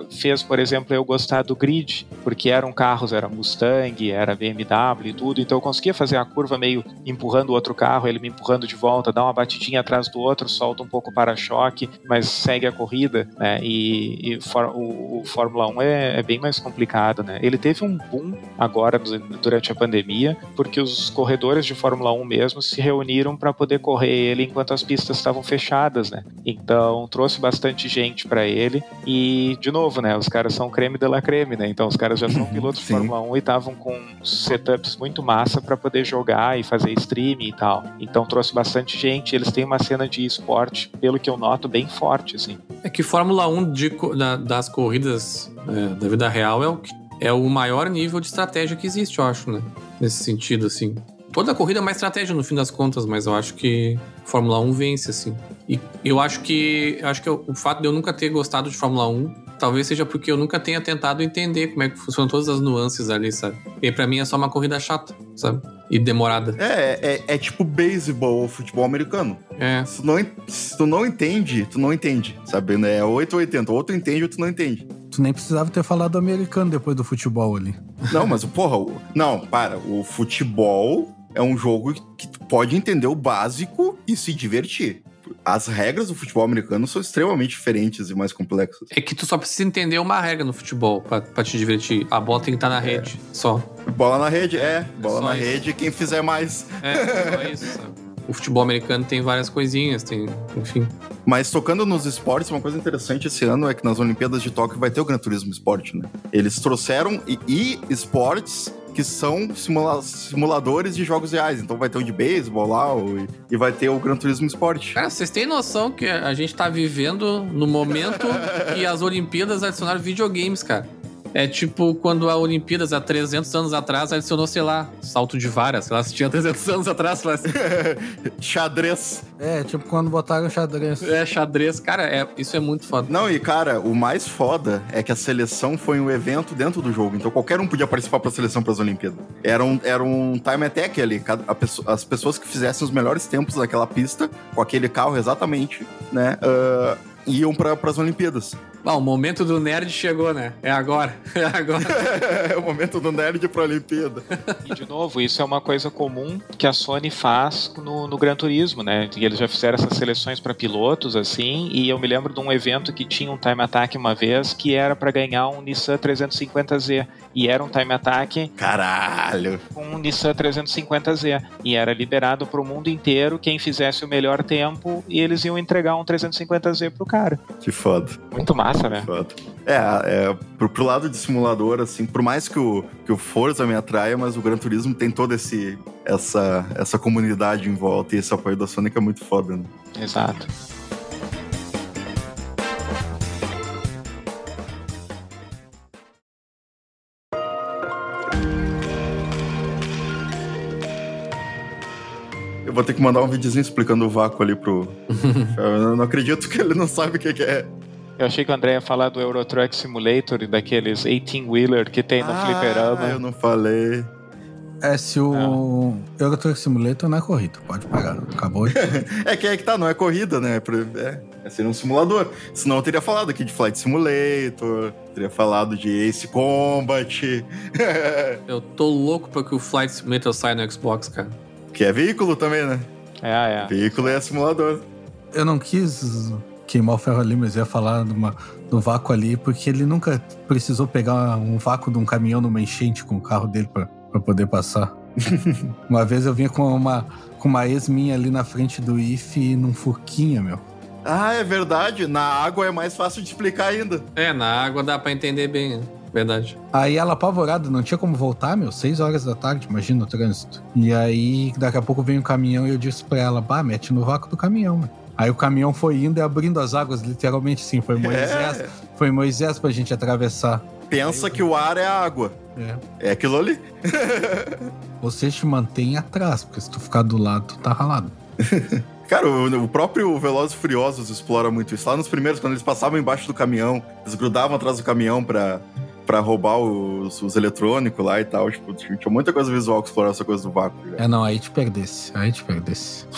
fez, por exemplo, eu gostar do grid, porque eram carros, era Mustang, era BMW e tudo, então eu conseguia fazer a curva meio empurrando o outro carro, ele me empurrando de volta, dar uma batidinha atrás do outro, solta um pouco o para-choque, mas segue a corrida, né? E, e for- o, o Fórmula 1 é, é bem mais complicado, né? Ele teve um boom agora du- durante a pandemia, porque os corredores de Fórmula 1 mesmo se reuniram para poder correr ele enquanto as pistas estavam fechadas, né? Então trouxe bastante gente para ele e de novo, né? Os caras são creme de la creme, né? Então os caras já são pilotos de. Fórmula 1 e estavam com setups muito massa para poder jogar e fazer streaming e tal. Então trouxe bastante gente. Eles têm uma cena de esporte, pelo que eu noto, bem forte, assim. É que Fórmula 1 de da- das corridas é, da vida real é o, que- é o maior nível de estratégia que existe, eu acho, né? Nesse sentido, assim. Toda corrida é uma estratégia no fim das contas, mas eu acho que Fórmula 1 vence, assim. E eu acho que eu acho que o fato de eu nunca ter gostado de Fórmula 1 talvez seja porque eu nunca tenha tentado entender como é que funcionam todas as nuances ali, sabe? E pra mim é só uma corrida chata, sabe? E demorada. É, é, é tipo beisebol ou futebol americano. É. Se tu, não, se tu não entende, tu não entende, sabe? né? É 8 ou 80. Ou tu entende ou tu não entende. Tu nem precisava ter falado americano depois do futebol ali. Não, mas, porra, o- não, para. O futebol é um jogo que tu pode entender o básico e se divertir. As regras do futebol americano são extremamente diferentes e mais complexas. É que tu só precisa entender uma regra no futebol pra, pra te divertir. A bola tem que estar na rede, só. Bola na rede, é. Bola só na isso. rede, quem fizer mais. É, só isso, sabe? O futebol americano tem várias coisinhas, tem, enfim. Mas tocando nos esportes, uma coisa interessante esse ano é que nas Olimpíadas de Tóquio vai ter o Gran Turismo Esporte, né? Eles trouxeram e, e esportes que são simula- simuladores de jogos reais. Então vai ter o de beisebol lá o- e vai ter o Gran Turismo Esporte. Cara, vocês têm noção que a gente tá vivendo no momento que as Olimpíadas adicionaram videogames, cara. É tipo quando a Olimpíadas, há 300 anos atrás, adicionou, sei lá, salto de vara. Sei lá, se tinha 300 anos atrás, sei lá, se- Xadrez. É, tipo quando botaram xadrez. é xadrez. Cara, é, isso é muito foda. Não, e cara, o mais foda é que a seleção foi um evento dentro do jogo. Então qualquer um podia participar pra seleção pras Olimpíadas. Era um, era um time attack ali. Cada- a pesso- as pessoas que fizessem os melhores tempos naquela pista, com aquele carro exatamente, né? ah, iam pra, pras Olimpíadas. Ah, o momento do nerd chegou, né? É agora. É agora. é o momento do nerd pra Olimpíada. E de novo, isso é uma coisa comum que a Sony faz no, no Gran Turismo, né? E eles já fizeram essas seleções para pilotos, assim, e eu me lembro de um evento que tinha um time attack uma vez que era para ganhar um Nissan 350Z. E era um time attack Caralho. com um Nissan 350Z. E era liberado para o mundo inteiro quem fizesse o melhor tempo e eles iam entregar um 350Z pro cara. Que foda. Muito massa, né? Foda. É, é pro, pro lado de simulador, assim, por mais que o, que o Forza me atraia, mas o Gran Turismo tem toda esse, essa, essa comunidade em volta e esse apoio da que é muito foda, né? Exato. Vou ter que mandar um videozinho explicando o vácuo ali pro. Eu não acredito que ele não sabe o que, que é. Eu achei que o André ia falar do Euro Truck Simulator e daqueles 18-wheeler que tem no ah, fliperama. Eu não falei. É, se o Euro Truck Simulator não é corrida, pode pagar. Acabou. É que é que tá, não é corrida, né? É, é, é ser um simulador. Senão eu teria falado aqui de Flight Simulator, teria falado de Ace Combat, Eu tô louco pra que o Flight Simulator saia no Xbox, cara. Que é veículo também, né? É, é. Veículo é simulador. Eu não quis queimar o ferro ali, mas eu ia falar de uma- do vácuo ali, porque ele nunca precisou pegar um vácuo de um caminhão numa enchente com o carro dele pra, pra poder passar. uma vez eu vinha com uma, com uma ex minha ali na frente do IF num furquinha, meu. Ah, é verdade. Na água é mais fácil de explicar ainda. É, na água dá pra entender bem, né? Verdade. Aí ela apavorada, não tinha como voltar, meu, seis horas da tarde, imagina o trânsito. E aí, daqui a pouco vem um caminhão e eu disse pra ela, bah, mete no vácuo do caminhão, meu. Aí o caminhão foi indo e abrindo as águas, literalmente sim, foi Moisés, É. foi Moisés pra gente atravessar. Pensa que o ar é a água. É. É aquilo ali. Você te mantém atrás, porque se tu ficar do lado, tu tá ralado. Cara, o, o próprio Velozes e Furiosos explora muito isso. Lá nos primeiros, quando eles passavam embaixo do caminhão, eles grudavam atrás do caminhão pra, pra roubar os, os eletrônicos lá e tal. Tipo, tinha muita coisa visual que explorava essa coisa do vácuo. já. É, não, aí te perdesse, aí te perdesse.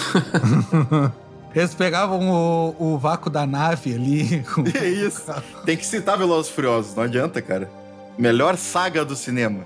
Eles pegavam o, o vácuo da nave ali. É isso. Tem que citar Velozes Furiosos, não adianta, cara. Melhor saga do cinema.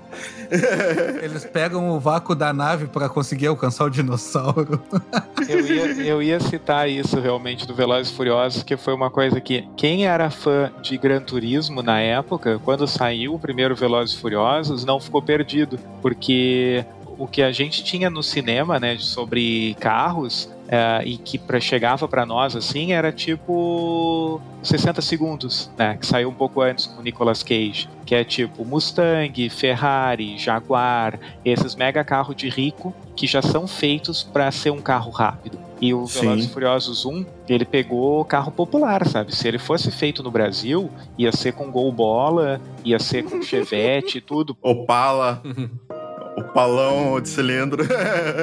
Eles pegam o vácuo da nave pra conseguir alcançar o dinossauro. Eu ia, eu ia citar isso realmente do Velozes e Furiosos, que foi uma coisa que quem era fã de Gran Turismo na época, quando saiu o primeiro Velozes e Furiosos, não ficou perdido, porque o que a gente tinha no cinema, né, sobre carros, é, e que pra, chegava pra nós assim, era tipo 60 segundos, né, que saiu um pouco antes com o Nicolas Cage, que é tipo Mustang, Ferrari, Jaguar, esses mega carros de rico que já são feitos para ser um carro rápido. E o. Velozes e Furiosos 1, ele pegou carro popular, sabe? Se ele fosse feito no Brasil, ia ser com Gol Bola, ia ser com Chevette e tudo. Opala. Opalão de cilindro.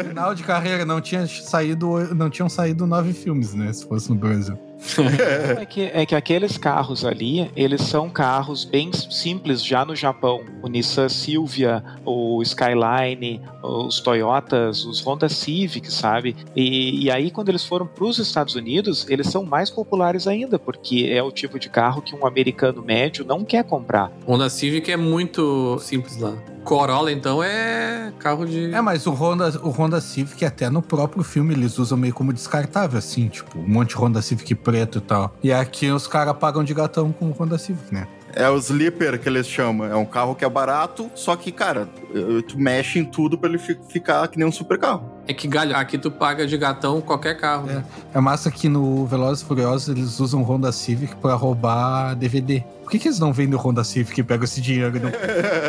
Final de carreira, não, tinha saído, não tinham saído nove filmes, né? Se fosse no Brasil. É que, é que aqueles carros ali, eles são carros bem simples já no Japão. O Nissan Silvia, o Skyline, os Toyotas, os Honda Civic, sabe? E, e aí, quando eles foram para os Estados Unidos, eles são mais populares ainda, porque é o tipo de carro que um americano médio não quer comprar. Honda Civic é muito simples lá. Corolla, então, é carro de. É, mas o Honda, o Honda Civic, até no próprio filme, eles usam meio como descartável, assim, tipo, um monte de Honda Civic preto e tal. E aqui os caras pagam de gatão com o Honda Civic, né? É o Sleeper que eles chamam. É um carro que é barato, só que, cara, tu mexe em tudo pra ele fi- ficar que nem um super carro. É que galho, aqui tu paga de gatão qualquer carro. né? É massa que no Velozes e Furiosos eles usam o Honda Civic pra roubar DVD. Por que, que eles não vendem o Honda Civic e pegam esse dinheiro e não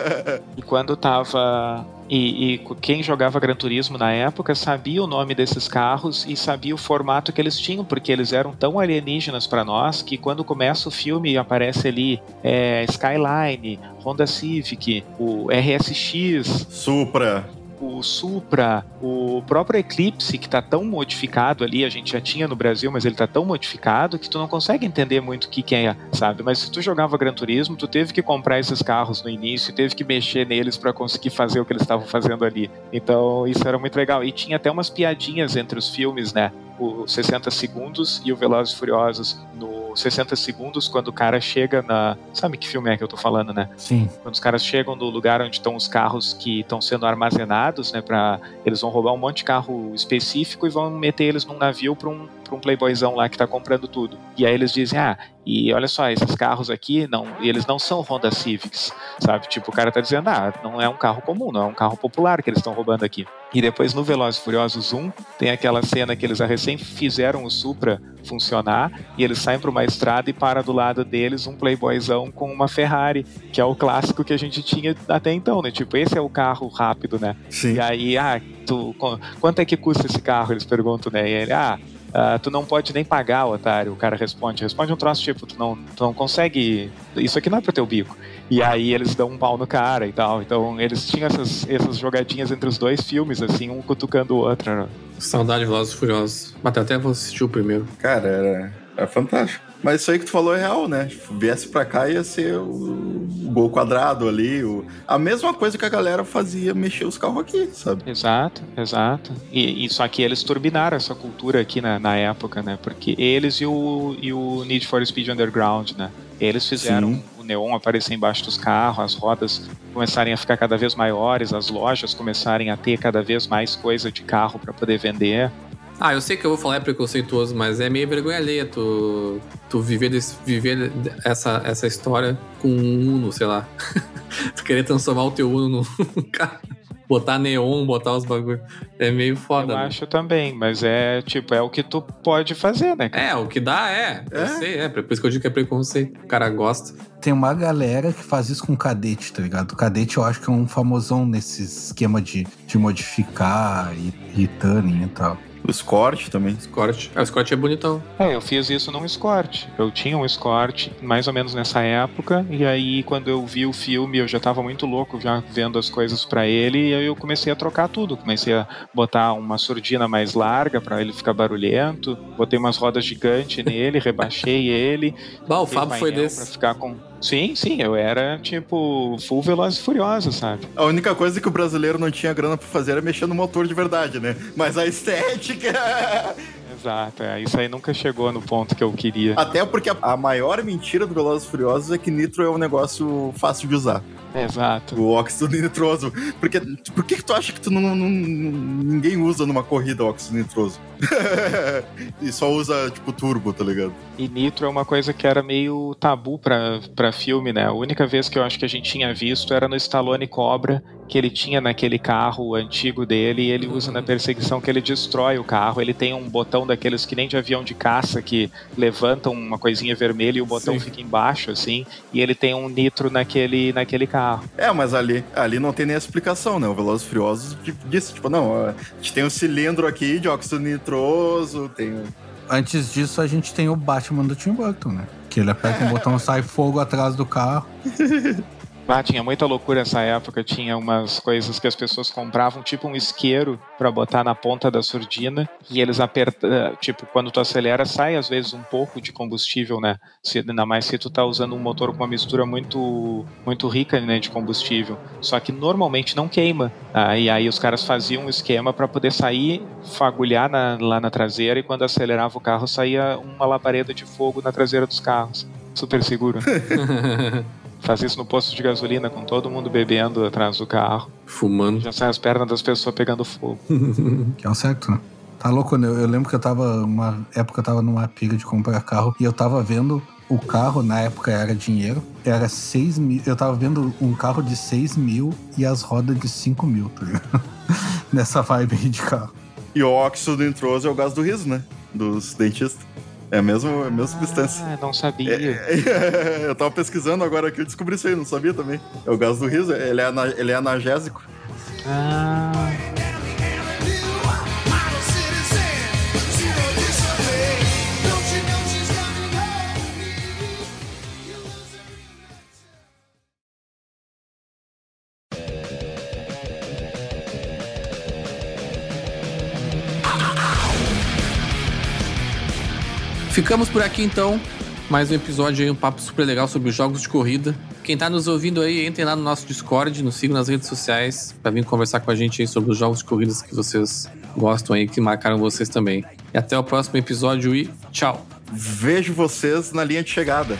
E quando tava E, e quem jogava Gran Turismo na época sabia o nome desses carros e sabia o formato que eles tinham, porque eles eram tão alienígenas para nós que quando começa o filme aparece ali é, Skyline, Honda Civic, o RSX, Supra. O Supra, o próprio Eclipse, que tá tão modificado ali, a gente já tinha no Brasil, mas ele tá tão modificado que tu não consegue entender muito o que, que é, sabe? Mas se tu jogava Gran Turismo, tu teve que comprar esses carros no início, teve que mexer neles para conseguir fazer o que eles estavam fazendo ali. Então, isso era muito legal. E tinha até umas piadinhas entre os filmes, né? O 60 Segundos e o Velozes e Furiosos. No 60 Segundos, quando o cara chega na... Sabe que filme é que eu tô falando, né? Sim. quando os caras chegam no lugar onde estão os carros que estão sendo armazenados, né, para eles vão roubar um monte de carro específico e vão meter eles num navio para um para um playboyzão lá que tá comprando tudo. E aí eles dizem: "Ah, e olha só, esses carros aqui não, eles não são Honda Civics", sabe? Tipo, o cara tá dizendo: "Ah, não é um carro comum, não é um carro popular que eles estão roubando aqui". E depois no Velozes e Furiosos 1, tem aquela cena que eles recém fizeram o Supra funcionar e eles saem para uma estrada e para do lado deles um playboyzão com uma Ferrari, que é o clássico que a gente tinha até então, né? Tipo, esse é o carro rápido, né? Sim. E aí, ah, tu, qu- quanto é que custa esse carro? Eles perguntam, né? E ele, ah, ah, tu não pode nem pagar, otário. O cara responde, responde um troço tipo, tu não, tu não consegue, isso aqui não é pro teu bico. E aí eles dão um pau no cara e tal. Então eles tinham essas, essas jogadinhas entre os dois filmes, assim, um cutucando o outro. Saudade de Velozes e Furiosos. Mas até vou assistir o primeiro. Cara, era, era fantástico. Mas isso aí que tu falou é real, né? Viesse pra cá ia ser o, o gol quadrado ali. O... A mesma coisa que a galera fazia mexer os carros aqui, sabe? Exato, exato. E, e só que eles turbinaram essa cultura aqui na, na época, né? Porque eles e o, e o Need for Speed Underground, né? Eles fizeram Sim. o neon aparecer embaixo dos carros, as rodas começarem a ficar cada vez maiores, as lojas começarem a ter cada vez mais coisa de carro para poder vender. Ah, eu sei que eu vou falar é preconceituoso, mas é meio vergonha alheia tu, tu viver, desse, viver essa, essa história com um Uno, sei lá. tu querer transformar o teu Uno num carro. Botar neon, botar os bagulho. É meio foda. Eu né? acho também, mas é tipo, é o que tu pode fazer, né? cara? É, o que dá é. Eu É? sei, é. Por isso que eu digo que é preconceito. O cara gosta. Tem uma galera que faz isso com cadete, tá ligado? Cadete eu acho que é um famosão nesse esquema de, de modificar e, e tuning e tal. O Escort também. Scott. É, o Scott é bonitão. É, eu fiz isso num Escort. Eu tinha um Escort mais ou menos nessa época, e aí quando eu vi o filme, eu já tava muito louco já vendo as coisas pra ele, e aí eu comecei a trocar tudo. Comecei a botar uma surdina mais larga pra ele ficar barulhento, botei umas rodas gigantes nele, rebaixei ele. Bah, o Fábio foi painel Pra desse. ficar com... Sim, sim, eu era tipo full veloz e furioso, sabe? A única coisa que o brasileiro não tinha grana pra fazer era mexer no motor de verdade, né? Mas a estética. Exato, é, isso aí nunca chegou no ponto que eu queria. Até porque a, a maior mentira do Velozes Furiosos é que nitro é um negócio fácil de usar. Exato. O óxido nitroso. Porque, por que, que tu acha que tu não, não- não- ninguém usa numa corrida óxido nitroso? e só usa, tipo, turbo, tá ligado? E Nitro é uma coisa que era meio tabu pra, pra filme, né? A única vez que eu acho que a gente tinha visto era no Stallone Cobra, que ele tinha naquele carro antigo dele, e ele usa na perseguição que ele destrói o carro. Ele tem um botão daqueles que nem de avião de caça, que levantam uma coisinha vermelha e o botão Sim. fica embaixo, assim, e ele tem um nitro naquele, naquele carro. É, mas ali, ali não tem nem explicação, né? O Velozes e Furiosos di- disse, tipo, não, a gente tem um cilindro aqui de óxido nitroso, tem... Antes disso, a gente tem o Batman do Tim Burton, né? Que ele aperta um botão e sai fogo atrás do carro. Ah, tinha muita loucura essa época, tinha umas coisas que as pessoas compravam, tipo um isqueiro pra botar na ponta da surdina, e eles apertam, tipo, quando tu acelera, sai às vezes um pouco de combustível, né? Se, ainda mais se tu tá usando um motor com uma mistura muito muito rica, né, de combustível. Só que normalmente não queima. Ah, e aí os caras faziam um esquema pra poder sair, fagulhar na- lá na traseira, e quando acelerava o carro, saía uma labareda de fogo na traseira dos carros. Super seguro. Faz isso no posto de gasolina com todo mundo bebendo atrás do carro. Fumando. Já sai as pernas das pessoas pegando fogo. Que é o certo, né? Tá louco, né? Eu lembro que eu tava. Uma época eu tava numa pilha de comprar carro e eu tava vendo o carro, na época era dinheiro, era 6 mil. Eu tava vendo um carro de 6 mil e as rodas de 5 mil, tá ligado? Nessa vibe aí de carro. E o óxido nitroso é o gás do riso, né? Dos dentistas. É a mesma, é a mesma substância. Ah, não sabia. eu tava pesquisando agora que eu descobri isso aí, não sabia também. É o gás do riso, ele é, ele é analgésico. Ah. Ficamos por aqui então. Mais um episódio aí, um papo super legal sobre os jogos de corrida. Quem tá nos ouvindo aí, entrem lá no nosso Discord, nos sigam nas redes sociais para vir conversar com a gente aí sobre os jogos de corridas que vocês gostam aí, que marcaram vocês também. E até o próximo episódio e tchau! Vejo vocês na linha de chegada.